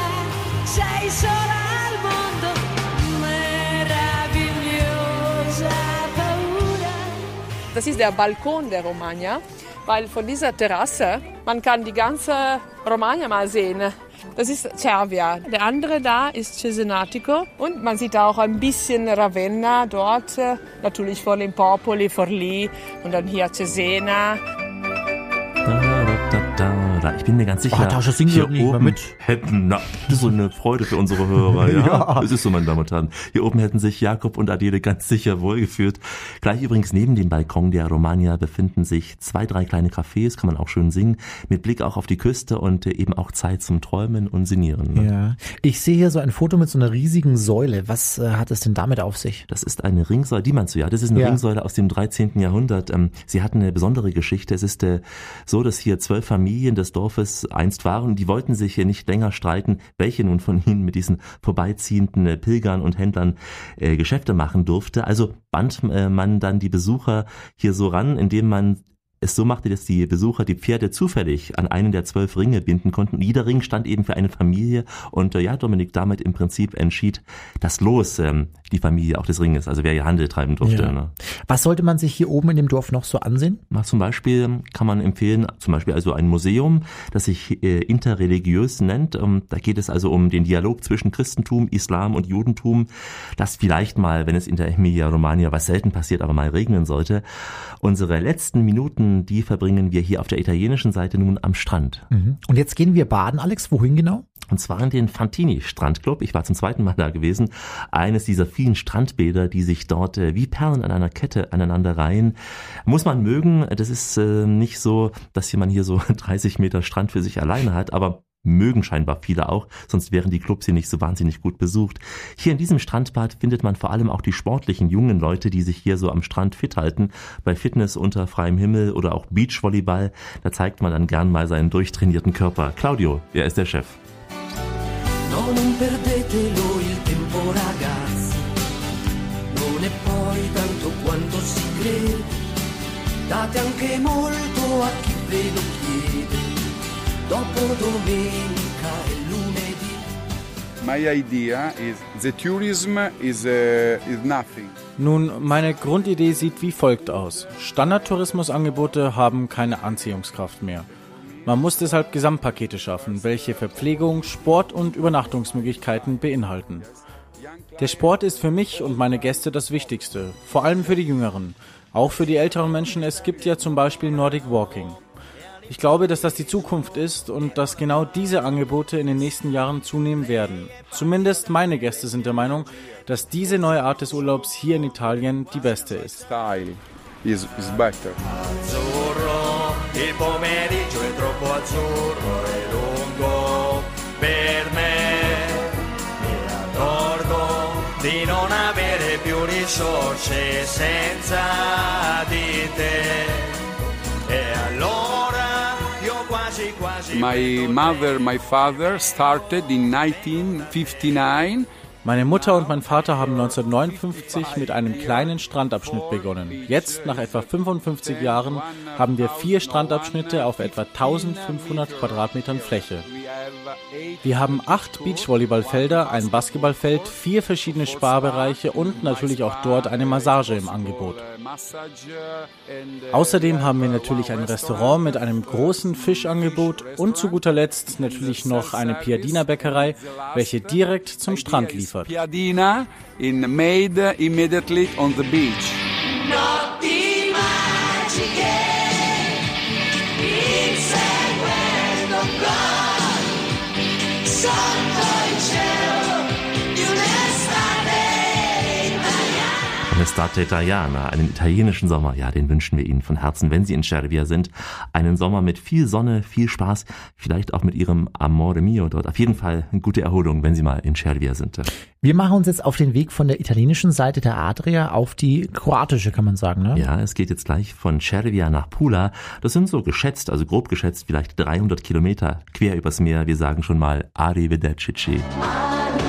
sei sola al mondo, meravigliosa paura. Das ist der Balkon der Romagna, weil von dieser Terrasse man kann die ganze Romagna mal sehen. Das ist Cervia. Der andere da ist Cesenatico und man sieht auch ein bisschen Ravenna dort, natürlich vor Limpopoli, Forlì und dann hier Cesena. Ich bin mir ganz sicher, Oh, Tascha, sing hier oben mit. hätten, na, das ist so eine Freude für unsere Hörer, ja. Ja. Es ist so, meine Damen und Herren. Hier oben hätten sich Jakob und Adele ganz sicher wohlgefühlt. Gleich übrigens neben dem Balkon der Romagna befinden sich zwei, drei kleine Cafés, kann man auch schön singen, mit Blick auch auf die Küste und äh, eben auch Zeit zum Träumen und Sinieren. ne? Ja. Ich sehe hier so ein Foto mit so einer riesigen Säule. Was äh, hat es denn damit auf sich? Das ist eine Ringsäule, die meinst du ja, das ist eine Ja. Ringsäule aus dem 13. Jahrhundert. Ähm, sie hat eine besondere Geschichte. Es ist äh, so, dass hier zwölf Familien des Dorfes einst waren die wollten sich hier nicht länger streiten, welche nun von ihnen mit diesen vorbeiziehenden äh, Pilgern und Händlern äh, Geschäfte machen durfte. Also band äh, man dann die Besucher hier so ran, indem man es so machte, dass die Besucher die Pferde zufällig an einen der zwölf Ringe binden konnten. Jeder Ring stand eben für eine Familie und äh, ja, Dominik damit im Prinzip entschied das Los ähm, die Familie auch des Ringes, also wer hier Handel treiben durfte. Ja. Ne? Was sollte man sich hier oben in dem Dorf noch so ansehen? Na, zum Beispiel kann man empfehlen, zum Beispiel also ein Museum, das sich äh, interreligiös nennt. Ähm, da geht es also um den Dialog zwischen Christentum, Islam und Judentum, das vielleicht mal, wenn es in der Emilia-Romagna, was selten passiert, aber mal regnen sollte. Unsere letzten Minuten, die verbringen wir hier auf der italienischen Seite nun am Strand. Mhm. Und jetzt gehen wir baden, Alex. Wohin genau? Und zwar in den Fantini Strandclub. Ich war zum zweiten Mal da gewesen. Eines dieser vielen Strandbäder, die sich dort äh, wie Perlen an einer Kette aneinander reihen. Muss man mögen. Das ist äh, nicht so, dass man hier so 30 Meter Strand für sich alleine hat, aber mögen scheinbar viele auch, sonst wären die Clubs hier nicht so wahnsinnig gut besucht. Hier in diesem Strandbad findet man vor allem auch die sportlichen jungen Leute, die sich hier so am Strand fit halten. Bei Fitness unter freiem Himmel oder auch Beachvolleyball, da zeigt man dann gern mal seinen durchtrainierten Körper. Claudio, wer ist der Chef? Date dopo domenica e lunedì. My idea is the tourism is, uh, is nothing. Nun, meine Grundidee sieht wie folgt aus. Standardtourismusangebote haben keine Anziehungskraft mehr. Man muss deshalb Gesamtpakete schaffen, welche Verpflegung, Sport und Übernachtungsmöglichkeiten beinhalten. Der Sport ist für mich und meine Gäste das Wichtigste, vor allem für die Jüngeren. Auch für die älteren Menschen, es gibt ja zum Beispiel Nordic Walking. Ich glaube, dass das die Zukunft ist und dass genau diese Angebote in den nächsten Jahren zunehmen werden. Zumindest meine Gäste sind der Meinung, dass diese neue Art des Urlaubs hier in Italien die beste ist. Style is, is better. Azzurro, il pomeriggio è troppo azzurro e lungo per me. Mi accorgo di non avere più risorse senza di te. My mother, my father started in 1959 Meine Mutter und mein Vater haben 1959 mit einem kleinen Strandabschnitt begonnen. Jetzt, nach etwa 55 Jahren, haben wir vier Strandabschnitte auf etwa 1500 Quadratmetern Fläche. Wir haben acht Beachvolleyballfelder, ein Basketballfeld, vier verschiedene Sparbereiche und natürlich auch dort eine Massage im Angebot. Außerdem haben wir natürlich ein Restaurant mit einem großen Fischangebot und zu guter Letzt natürlich noch eine Piadina-Bäckerei, welche direkt zum Strand liefert. Piadina in made immediately on the beach. L'estate italiana, einen italienischen Sommer, ja, den wünschen wir Ihnen von Herzen, wenn Sie in Cervia sind. Einen Sommer mit viel Sonne, viel Spaß, vielleicht auch mit Ihrem Amore Mio dort. Auf jeden Fall eine gute Erholung, wenn Sie mal in Cervia sind. Wir machen uns jetzt auf den Weg von der italienischen Seite der Adria auf die kroatische, kann man sagen, ne? Ja, es geht jetzt gleich von Cervia nach Pula. Das sind so geschätzt, also grob geschätzt, vielleicht 300 Kilometer quer übers Meer. Wir sagen schon mal Arrivederci. Arrivederci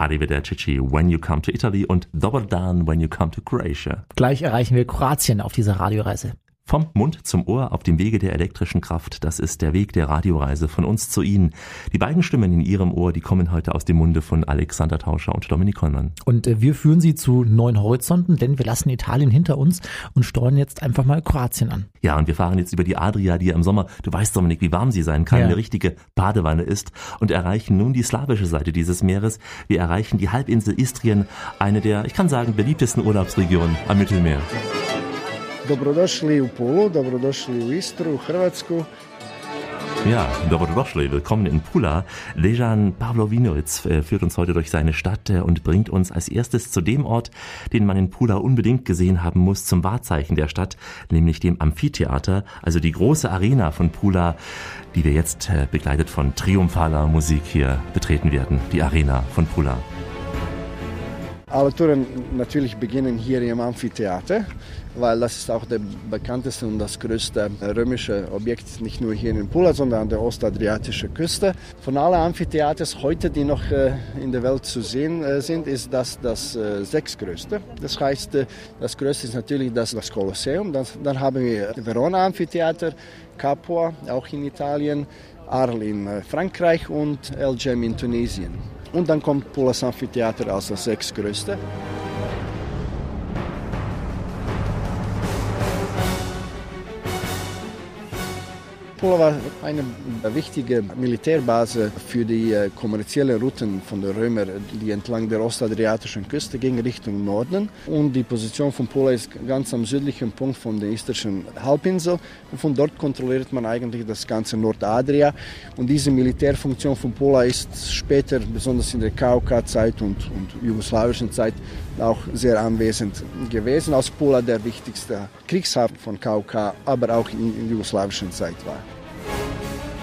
when you come to Italy und Dobar when you come to Croatia. Gleich erreichen wir Kroatien auf dieser Radioreise. Vom Mund zum Ohr auf dem Wege der elektrischen Kraft, das ist der Weg der Radioreise von uns zu Ihnen. Die beiden Stimmen in Ihrem Ohr, die kommen heute aus dem Munde von Alexander Tauscher und Dominik Kollmann. Und äh, wir führen Sie zu neuen Horizonten, denn wir lassen Italien hinter uns und steuern jetzt einfach mal Kroatien an. Ja, und wir fahren jetzt über die Adria, die ja im Sommer, du weißt Dominik, wie warm sie sein kann, Ja. eine richtige Badewanne ist und erreichen nun die slawische Seite dieses Meeres. Wir erreichen die Halbinsel Istrien, eine der, ich kann sagen, beliebtesten Urlaubsregionen am Mittelmeer. Dobrodošli u Pulu, dobrodošli u Istru, u Hrvatsku. Ja, Dobrodošli, willkommen in Pula. Dejan Pavlovinovic äh, führt uns heute durch seine Stadt äh, und bringt uns als erstes zu dem Ort, den man in Pula unbedingt gesehen haben muss, zum Wahrzeichen der Stadt, nämlich dem Amphitheater, also die große Arena von Pula, die wir jetzt äh, begleitet von triumphaler Musik hier betreten werden. Die Arena von Pula. Alle Touren natürlich beginnen hier im Amphitheater, weil das ist auch der bekannteste und das größte römische Objekt, nicht nur hier in Pula, sondern an der ostadriatischen Küste. Von allen Amphitheaters heute, die noch äh, in der Welt zu sehen äh, sind, ist das das äh, sechstgrößte. Das heißt, äh, das größte ist natürlich das, das Kolosseum. Dann, dann haben wir Verona Amphitheater, Capua, auch in Italien, Arles in äh, Frankreich und El Gem in Tunesien. Und dann kommt Pulas Amphitheater als das sechstgrößte. Pula war eine wichtige Militärbase für die äh, kommerziellen Routen von den Römern, die entlang der ostadriatischen Küste gingen Richtung Norden. Und die Position von Pula ist ganz am südlichen Punkt von der istrischen Halbinsel. Und von dort kontrolliert man eigentlich das ganze Nordadria. Und diese Militärfunktion von Pula ist später, besonders in der KOK-Zeit und, und jugoslawischen Zeit, auch sehr anwesend gewesen, als Pula der wichtigste Kriegshafen von KOK, aber auch in, in jugoslawischen Zeit war.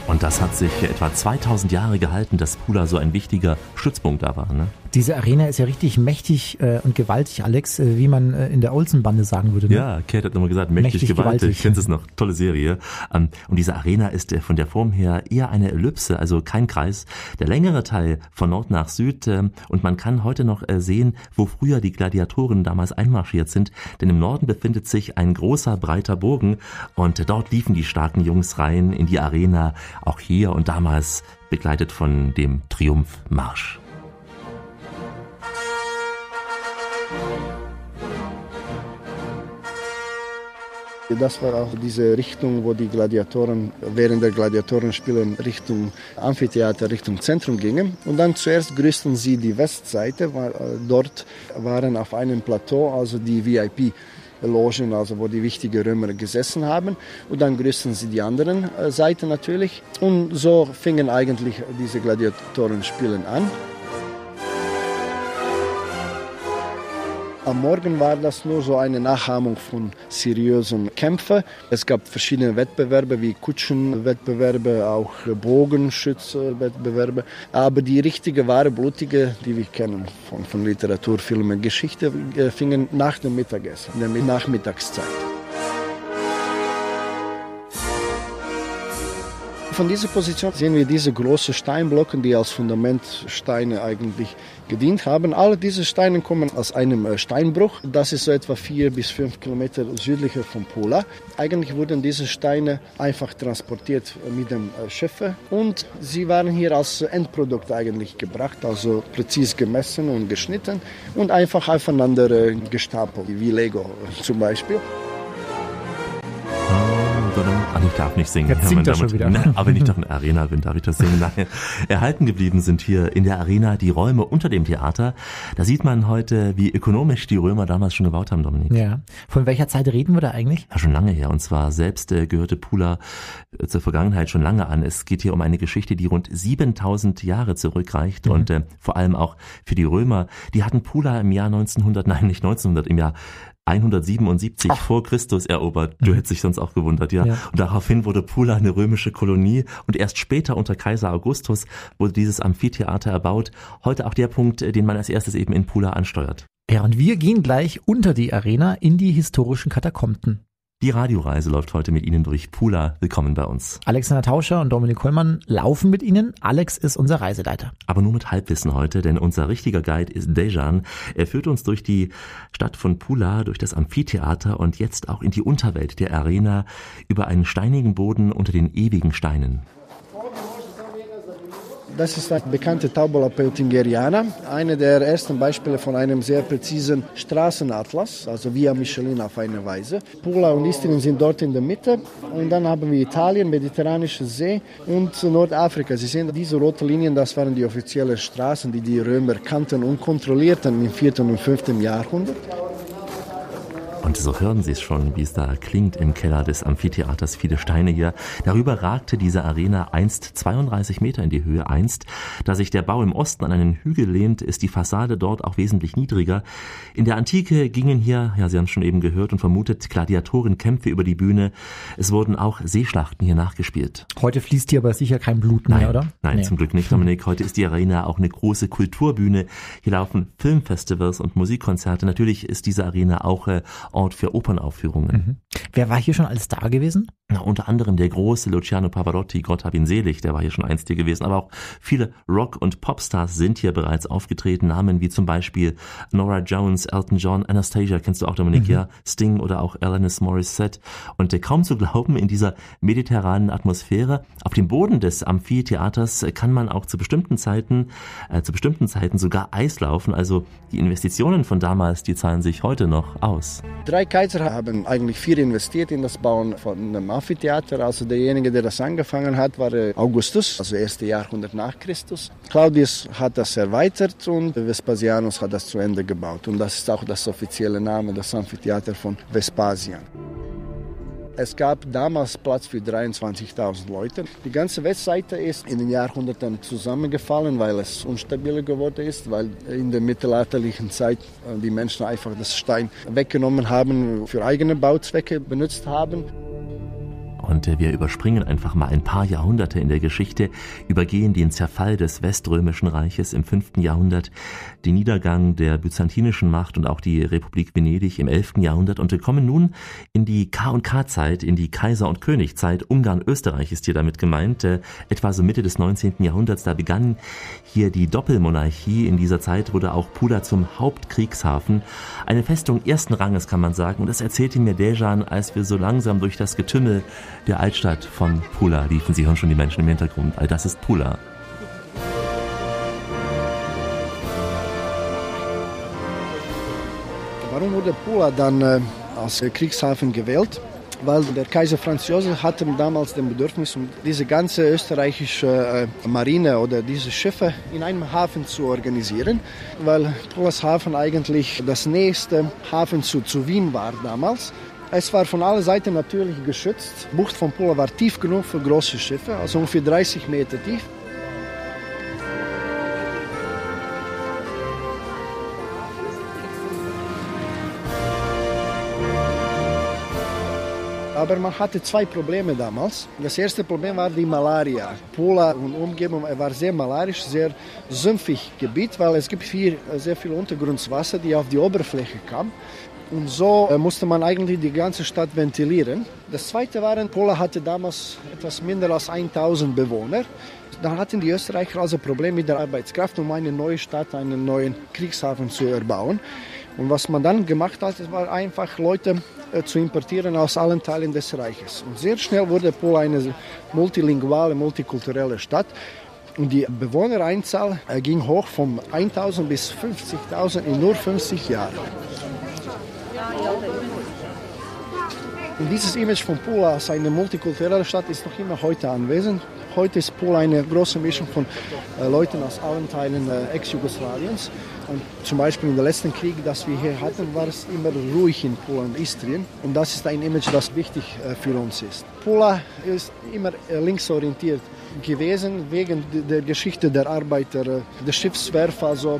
Und das hat sich etwa 2000 Jahre gehalten, dass Pula so ein wichtiger Stützpunkt da war. Ne? Diese Arena ist ja richtig mächtig äh, und gewaltig, Alex, äh, wie man äh, in der Olsenbande sagen würde. Ne? Ja, Kate hat nochmal gesagt, mächtig, Mächtig gewaltig. gewaltig. Kennst es noch? Tolle Serie. Ähm, Und diese Arena ist äh, von der Form her eher eine Ellipse, also kein Kreis. Der längere Teil von Nord nach Süd ähm, und man kann heute noch äh, sehen, wo früher die Gladiatoren damals einmarschiert sind. Denn im Norden befindet sich ein großer, breiter Bogen und äh, dort liefen die starken Jungs rein in die Arena, auch hier und damals begleitet von dem Triumphmarsch. Das war auch diese Richtung, wo die Gladiatoren während der Gladiatorenspiele Richtung Amphitheater, Richtung Zentrum gingen. Und dann zuerst grüßten sie die Westseite, weil äh, dort waren auf einem Plateau also die VIP. Logen, also wo die wichtigen Römer gesessen haben. Und dann grüßten sie die anderen äh, Seite natürlich. Und so fingen eigentlich diese Gladiatorenspiele an. Am Morgen war das nur so eine Nachahmung von seriösen Kämpfen. Es gab verschiedene Wettbewerbe wie Kutschenwettbewerbe, auch Bogenschützenwettbewerbe. Aber die richtige, wahre, blutige, die wir kennen von, von Literatur, Filmen, Geschichte, äh, fingen nach dem Mittagessen, in der Nachmittagszeit. Von dieser Position sehen wir diese großen Steinblöcke, die als Fundamentsteine eigentlich gedient haben. Alle diese Steine kommen aus einem äh, Steinbruch. Das ist so etwa vier bis fünf Kilometer südlicher von Pula. Eigentlich wurden diese Steine einfach transportiert mit dem äh, Schiffe und sie waren hier als Endprodukt eigentlich gebracht, also präzise gemessen und geschnitten und einfach aufeinander äh, gestapelt, wie Lego äh, zum Beispiel. Ach, ich darf nicht singen. Jetzt singt er schon wieder. Na, aber wenn ich doch in der Arena bin, darf ich das singen. Nein. Erhalten geblieben sind hier in der Arena die Räume unter dem Theater. Da sieht man heute, wie ökonomisch die Römer damals schon gebaut haben, Dominik. Ja. Von welcher Zeit reden wir da eigentlich? Ja, schon lange her. Und zwar selbst äh, gehörte Pula äh, zur Vergangenheit schon lange an. Es geht hier um eine Geschichte, die rund 7000 Jahre zurückreicht. Mhm. Und äh, vor allem auch für die Römer. Die hatten Pula im Jahr 1900, nein, nicht 1900, im Jahr 177 vor Christus erobert. Du hättest dich sonst auch gewundert, ja. Ja. Und daraufhin wurde Pula eine römische Kolonie und erst später unter Kaiser Augustus wurde dieses Amphitheater erbaut. Heute auch der Punkt, äh, den man als erstes eben in Pula ansteuert. Ja, und wir gehen gleich unter die Arena in die historischen Katakomben. Die Radioreise läuft heute mit Ihnen durch Pula. Willkommen bei uns. Alexander Tauscher und Dominik Kollmann laufen mit Ihnen. Alex ist unser Reiseleiter. Aber nur mit Halbwissen heute, denn unser richtiger Guide ist Dejan. Er führt uns durch die Stadt von Pula, durch das Amphitheater und jetzt auch in die Unterwelt der Arena über einen steinigen Boden unter den ewigen Steinen. Das ist eine bekannte Taubola Peutingeriana, eine der ersten Beispiele von einem sehr präzisen Straßenatlas, also via Michelin auf eine Weise. Pula und Istrien sind dort in der Mitte und dann haben wir Italien, Mediterranische See und Nordafrika. Sie sehen diese roten Linien, das waren die offiziellen Straßen, die die Römer kannten und kontrollierten im 4. und 5. Jahrhundert. Und so hören Sie es schon, wie es da klingt im Keller des Amphitheaters. Viele Steine hier. Darüber ragte diese Arena einst 32 Meter in die Höhe. Einst, da sich der Bau im Osten an einen Hügel lehnt, ist die Fassade dort auch wesentlich niedriger. In der Antike gingen hier, ja, Sie haben es schon eben gehört und vermutet, Gladiatorenkämpfe über die Bühne. Es wurden auch Seeschlachten hier nachgespielt. Heute fließt hier aber sicher kein Blut mehr, Nein, oder? nein, Nee. zum Glück nicht, Dominik. Heute ist die Arena auch eine große Kulturbühne. Hier laufen Filmfestivals und Musikkonzerte. Natürlich ist diese Arena auch äh, Ort für Opernaufführungen. Mhm. Wer war hier schon alles da gewesen? Na, unter anderem der große Luciano Pavarotti, Gott hab ihn selig, der war hier schon einst hier gewesen. Aber auch viele Rock- und Popstars sind hier bereits aufgetreten. Namen wie zum Beispiel Nora Jones, Elton John, Anastasia, kennst du auch, Dominik, Mhm. ja, Sting oder auch Alanis Morissette. Und äh, kaum zu glauben, in dieser mediterranen Atmosphäre, auf dem Boden des Amphitheaters kann man auch zu bestimmten Zeiten, äh, zu bestimmten Zeiten sogar Eis laufen. Also die Investitionen von damals, die zahlen sich heute noch aus. Drei Kaiser haben eigentlich viel investiert in das Bauen von einem Amphitheater. Also derjenige, der das angefangen hat, war äh, Augustus, also erste Jahrhundert nach Christus. Claudius hat das erweitert und Vespasianus hat das zu Ende gebaut. Und das ist auch das offizielle Name, das Amphitheater von Vespasian. Es gab damals Platz für 23.000 Leute. Die ganze Westseite ist in den Jahrhunderten zusammengefallen, weil es unstabiler geworden ist, weil in der mittelalterlichen Zeit äh, die Menschen einfach das Stein weggenommen haben, für eigene Bauzwecke benutzt haben. Und wir überspringen einfach mal ein paar Jahrhunderte in der Geschichte, übergehen den Zerfall des Weströmischen Reiches im 5. Jahrhundert, den Niedergang der byzantinischen Macht und auch die Republik Venedig im 11. Jahrhundert und wir kommen nun in die K&K-Zeit, in die Kaiser- und Königzeit. Ungarn, Österreich ist hier damit gemeint. Äh, etwa so Mitte des 19. Jahrhunderts, da begann hier die Doppelmonarchie. In dieser Zeit wurde auch Pula zum Hauptkriegshafen. Eine Festung ersten Ranges, kann man sagen. Und das erzählte mir Dejan, als wir so langsam durch das Getümmel der Altstadt von Pula liefen. Sie hören schon die Menschen im Hintergrund. All das ist Pula. Warum wurde Pula dann äh, als Kriegshafen gewählt? Weil der Kaiser Franz Josef hatte damals den Bedürfnis, um diese ganze österreichische äh, Marine oder diese Schiffe in einem Hafen zu organisieren, weil Pulas Hafen eigentlich das nächste Hafen zu, zu Wien war damals. Es war von allen Seiten natürlich geschützt. Die Bucht von Pula war tief genug für große Schiffe, also ungefähr 30 Meter tief. Aber man hatte zwei Probleme damals. Das erste Problem war die Malaria. Pula und Umgebung war sehr malarisch, sehr sümpfig Gebiet, weil es gibt viel, sehr viel Untergrundwasser, die auf die Oberfläche kam. Und so äh, musste man eigentlich die ganze Stadt ventilieren. Das zweite war, Pula hatte damals etwas minder als 1000 Bewohner. Dann hatten die Österreicher also Probleme mit der Arbeitskraft, um eine neue Stadt, einen neuen Kriegshafen zu erbauen. Und was man dann gemacht hat, war einfach Leute äh, zu importieren aus allen Teilen des Reiches. Und sehr schnell wurde Pula eine multilinguale, multikulturelle Stadt. Und die Bewohnereinzahl äh, ging hoch von 1000 bis 50.000 in nur 50 Jahren. Und dieses Image von Pula als eine multikulturelle Stadt ist noch immer heute anwesend. Heute ist Pula eine große Mischung von äh, Leuten aus allen Teilen äh, Ex-Jugoslawiens. Und zum Beispiel im letzten Krieg, das wir hier hatten, war es immer ruhig in Pula und Istrien. Und das ist ein Image, das wichtig äh, für uns ist. Pula ist immer äh, linksorientiert gewesen wegen der Geschichte der Arbeiter, äh, der Schiffswerfer. Also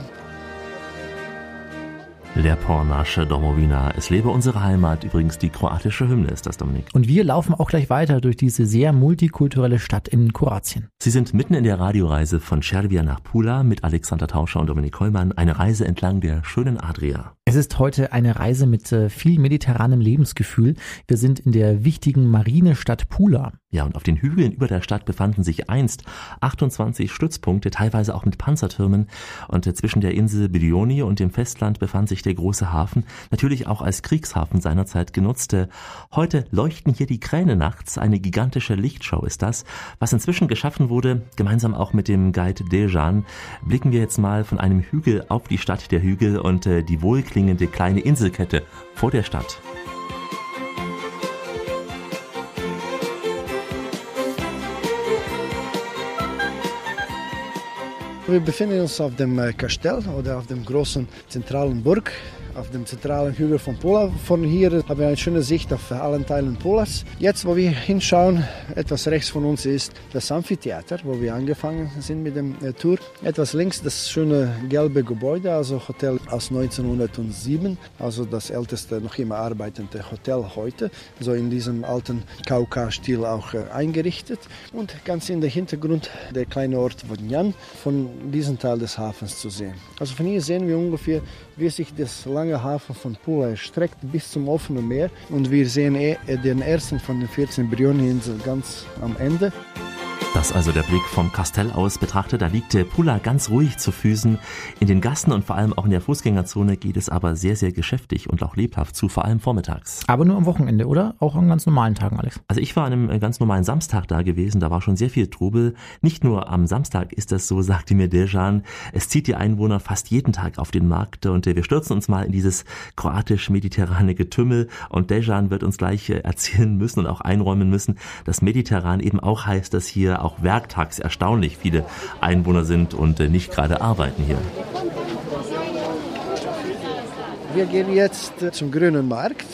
Lepornasche Domovina. Es lebe unsere Heimat. Übrigens die kroatische Hymne ist das, Dominik. Und wir laufen auch gleich weiter durch diese sehr multikulturelle Stadt in Kroatien. Sie sind mitten in der Radioreise von Cervia nach Pula mit Alexander Tauscher und Dominik Kollmann. Eine Reise entlang der schönen Adria. Es ist heute eine Reise mit äh, viel mediterranem Lebensgefühl. Wir sind in der wichtigen Marinestadt Pula. Ja, und auf den Hügeln über der Stadt befanden sich einst 28 Stützpunkte, teilweise auch mit Panzertürmen. Und zwischen der Insel Bilioni und dem Festland befand sich der große Hafen, natürlich auch als Kriegshafen seinerzeit genutzte. Heute leuchten hier die Kräne nachts. Eine gigantische Lichtshow ist das. Was inzwischen geschaffen wurde, gemeinsam auch mit dem Guide Dejan, blicken wir jetzt mal von einem Hügel auf die Stadt der Hügel und äh, die wohlklingende kleine Inselkette vor der Stadt. Wir befinden uns auf dem äh, Kastell oder auf dem großen zentralen Burg auf dem zentralen Hügel von Pula. Von hier haben wir eine schöne Sicht auf allen Teilen Pulas. Jetzt, wo wir hinschauen, etwas rechts von uns ist das Amphitheater, wo wir angefangen sind mit dem äh, Tour. Etwas links das schöne gelbe Gebäude, also Hotel aus 1907, also das älteste noch immer arbeitende Hotel heute, so in diesem alten Kauka-Stil auch äh, eingerichtet. Und ganz in der Hintergrund der kleine Ort Vodnjan von diesem Teil des Hafens zu sehen. Also von hier sehen wir ungefähr, wie sich das lange Hafen von Pula erstreckt bis zum offenen Meer. Und wir sehen eh den ersten von den 14 Brioninseln ganz am Ende. Das also der Blick vom Kastell aus betrachtet. Da liegt der Pula ganz ruhig zu Füßen. In den Gassen und vor allem auch in der Fußgängerzone geht es aber sehr, sehr geschäftig und auch lebhaft zu, vor allem vormittags. Aber nur am Wochenende, oder? Auch an ganz normalen Tagen, Alex? Also ich war an einem ganz normalen Samstag da gewesen. Da war schon sehr viel Trubel. Nicht nur am Samstag ist das so, sagte mir Dejan. Es zieht die Einwohner fast jeden Tag auf den Markt und wir stürzen uns mal in dieses kroatisch-mediterrane Getümmel und Dejan wird uns gleich erzählen müssen und auch einräumen müssen, dass mediterran eben auch heißt, dass hier auch werktags erstaunlich viele Einwohner sind und äh, nicht gerade arbeiten hier. Wir gehen jetzt äh, zum Grünen Markt,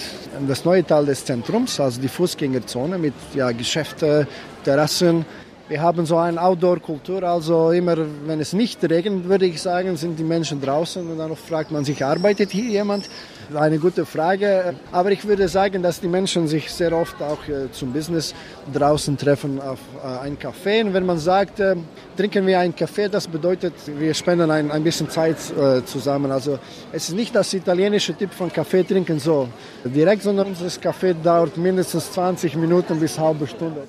das neue Teil des Zentrums, also die Fußgängerzone mit ja, Geschäfte, Terrassen. Wir haben so eine Outdoor-Kultur, also immer, wenn es nicht regnet, würde ich sagen, sind die Menschen draußen und dann fragt man sich, arbeitet hier jemand? Eine gute Frage, aber ich würde sagen, dass die Menschen sich sehr oft auch äh, zum Business draußen treffen auf äh, einen Kaffee. Und wenn man sagt, äh, trinken wir einen Kaffee, das bedeutet, wir spenden ein, ein bisschen Zeit zusammen. Also es ist nicht das italienische Typ von Kaffee trinken so direkt, sondern unser Kaffee dauert mindestens 20 Minuten bis halbe Stunde.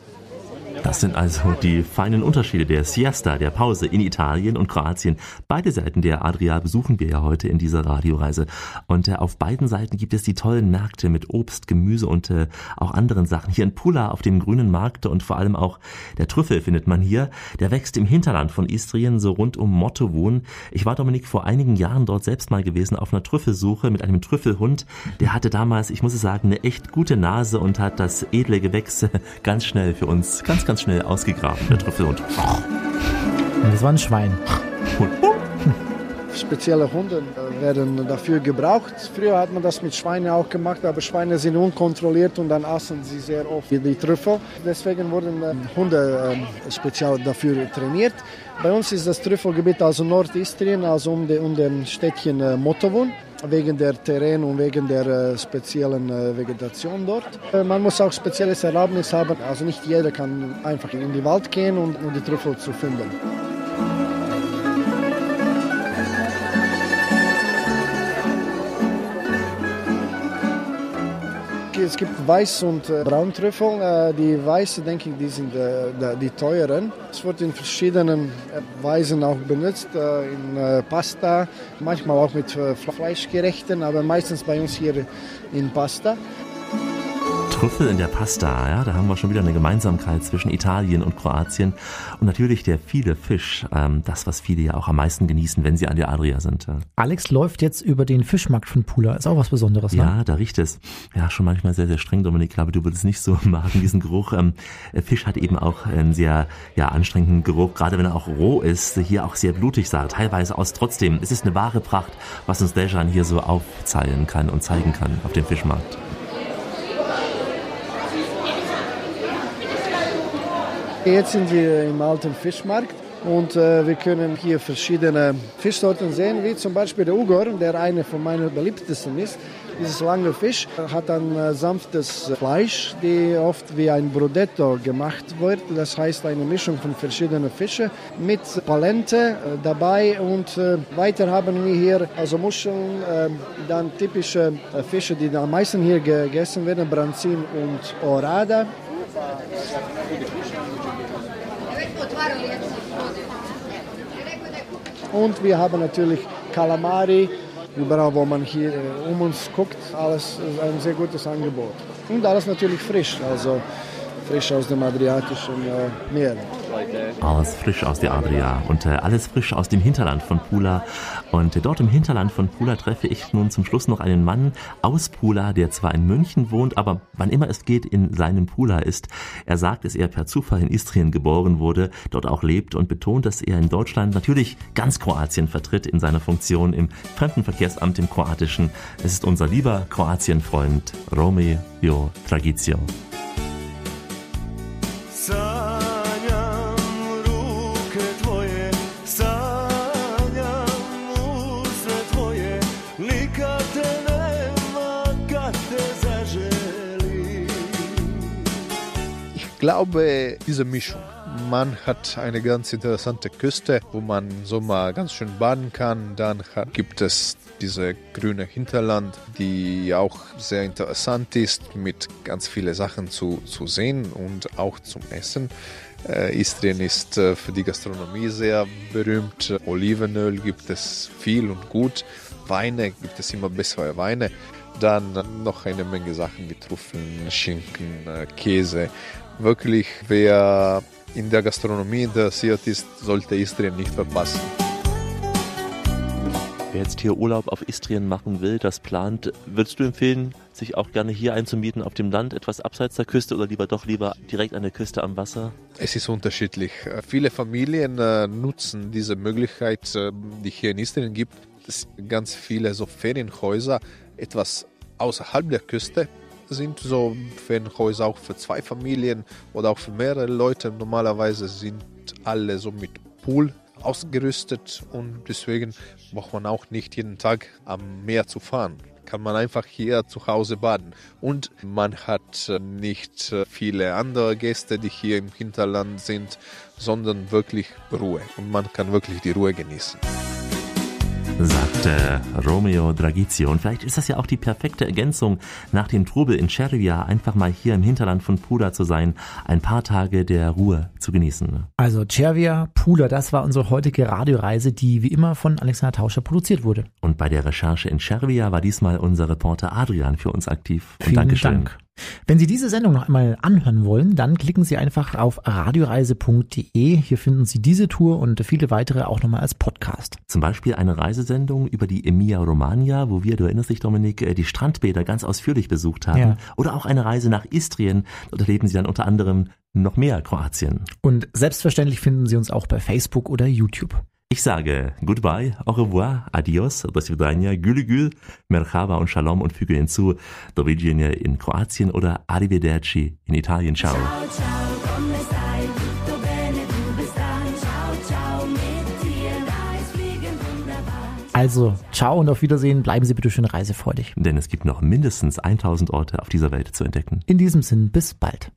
Das sind also die feinen Unterschiede der Siesta, der Pause in Italien und Kroatien. Beide Seiten der Adria besuchen wir ja heute in dieser Radioreise. Und äh, auf beiden Seiten gibt es die tollen Märkte mit Obst, Gemüse und äh, auch anderen Sachen. Hier in Pula auf dem grünen Markt und vor allem auch der Trüffel findet man hier. Der wächst im Hinterland von Istrien, so rund um Mottowun. Ich war, Dominik, vor einigen Jahren dort selbst mal gewesen auf einer Trüffelsuche mit einem Trüffelhund. Der hatte damals, ich muss es sagen, eine echt gute Nase und hat das edle Gewächs ganz schnell für uns, ganz, ganz schnell ausgegraben, der Trüffelhund. Das war ein Schwein. Spezielle Hunde äh, werden dafür gebraucht. Früher hat man das mit Schweinen auch gemacht, aber Schweine sind unkontrolliert und dann aßen sie sehr oft die Trüffel. Deswegen wurden äh, Hunde äh, speziell dafür trainiert. Bei uns ist das Trüffelgebiet also Nordistrien, also um, de, um den Städtchen Motovun wegen der Terrain und wegen der äh, speziellen äh, Vegetation dort. Äh, man muss auch spezielles Erlaubnis haben, also nicht jeder kann einfach in den Wald gehen und, um die Trüffel zu finden. Es gibt Weiß- und äh, Brauntrüffel. Äh, die Weiße, denke ich, die sind äh, die teuren. Es wird in verschiedenen Weisen auch benutzt, in Pasta, manchmal auch mit Fleischgerechten, aber meistens bei uns hier in Pasta. Trüffel in der Pasta, ja, da haben wir schon wieder eine Gemeinsamkeit zwischen Italien und Kroatien. Und natürlich der viele Fisch, ähm, das, was viele ja auch am meisten genießen, wenn sie an der Adria sind. Ja. Alex läuft jetzt über den Fischmarkt von Pula. Ist auch was Besonderes, ne? Ja, da riecht es. Ja, schon manchmal sehr, sehr streng, Dominik. Ich glaube, du würdest nicht so magen, diesen Geruch. Ähm, Fisch hat eben auch einen sehr ja, anstrengenden Geruch, gerade wenn er auch roh ist. Hier auch sehr blutig sah, teilweise aus. Trotzdem, es ist eine wahre Pracht, was uns Dejan hier so aufzeigen kann und zeigen kann auf dem Fischmarkt. Jetzt sind wir im alten Fischmarkt und äh, wir können hier verschiedene Fischsorten sehen, wie zum Beispiel der Ugor, der eine von meinen beliebtesten ist. Dieses lange Fisch hat ein äh, sanftes Fleisch, die oft wie ein Brodetto gemacht wird. Das heißt eine Mischung von verschiedenen Fischen mit Palente äh, dabei. Und äh, weiter haben wir hier also Muscheln, äh, dann typische äh, Fische, die am meisten hier gegessen werden, Branzin und Orada. Und wir haben natürlich Kalamari, überall wo man hier äh, um uns guckt, alles ein sehr gutes Angebot. Und alles natürlich frisch, also frisch aus dem Adriatischen äh, Meer. Alles frisch aus der Adria und äh, alles frisch aus dem Hinterland von Pula. Und äh, dort im Hinterland von Pula treffe ich nun zum Schluss noch einen Mann aus Pula, der zwar in München wohnt, aber wann immer es geht, in seinem Pula ist. Er sagt, dass er per Zufall in Istrien geboren wurde, dort auch lebt und betont, dass er in Deutschland natürlich ganz Kroatien vertritt in seiner Funktion im Fremdenverkehrsamt im Kroatischen. Es ist unser lieber Kroatienfreund Romeo Tragizio. Glaube, diese Mischung. Man hat eine ganz interessante Küste, wo man Sommer ganz schön baden kann. Dann hat, gibt es diese grüne Hinterland, die auch sehr interessant ist, mit ganz vielen Sachen zu, zu sehen und auch zum Essen. Äh, Istrien ist äh, für die Gastronomie sehr berühmt. Olivenöl gibt es viel und gut. Weine gibt es immer bessere Weine. Dann noch eine Menge Sachen wie Trüffeln, Schinken, äh, Käse. Wirklich, wer in der Gastronomie interessiert ist, sollte Istrien nicht verpassen. Wer jetzt hier Urlaub auf Istrien machen will, das plant, würdest du empfehlen, sich auch gerne hier einzumieten auf dem Land, etwas abseits der Küste oder lieber doch lieber direkt an der Küste am Wasser? Es ist unterschiedlich. Viele Familien äh, nutzen diese Möglichkeit, äh, die hier in Istrien gibt. Es ganz viele so Ferienhäuser etwas außerhalb der Küste sind so Ferienhäuser auch für zwei Familien oder auch für mehrere Leute. Normalerweise sind alle so mit Pool ausgerüstet und deswegen braucht man auch nicht jeden Tag am Meer zu fahren. Kann man einfach hier zu Hause baden. Und man hat nicht viele andere Gäste, die hier im Hinterland sind, sondern wirklich Ruhe. Und man kann wirklich die Ruhe genießen sagte Romeo Dragizio. Und vielleicht ist das ja auch die perfekte Ergänzung nach dem Trubel in Cervia, einfach mal hier im Hinterland von Pula zu sein, ein paar Tage der Ruhe zu genießen. Also Cervia, Pula, das war unsere heutige Radioreise, die wie immer von Alexander Tauscher produziert wurde. Und bei der Recherche in Cervia war diesmal unser Reporter Adrian für uns aktiv. Und Vielen Dankeschön. Dank. Wenn Sie diese Sendung noch einmal anhören wollen, dann klicken Sie einfach auf radioreise.de. Hier finden Sie diese Tour und viele weitere auch nochmal als Podcast. Zum Beispiel eine Reisesendung über die Emilia Romagna, wo wir, du erinnerst dich Dominik, die Strandbäder ganz ausführlich besucht haben. Ja. Oder auch eine Reise nach Istrien. Dort erleben Sie dann unter anderem noch mehr Kroatien. Und selbstverständlich finden Sie uns auch bei Facebook oder YouTube. Ich sage Goodbye, au revoir, adios, do svidania, gülü gül, merhaba und shalom und füge hinzu, do widzenia in Kroatien oder arrivederci in Italien. Ciao. Ciao, ciao, mit dir, da ist Fliegen wunderbar. Also, ciao und auf Wiedersehen. Bleiben Sie bitte schön reisefreudig. Denn es gibt noch mindestens 1000 Orte auf dieser Welt zu entdecken. In diesem Sinn, bis bald.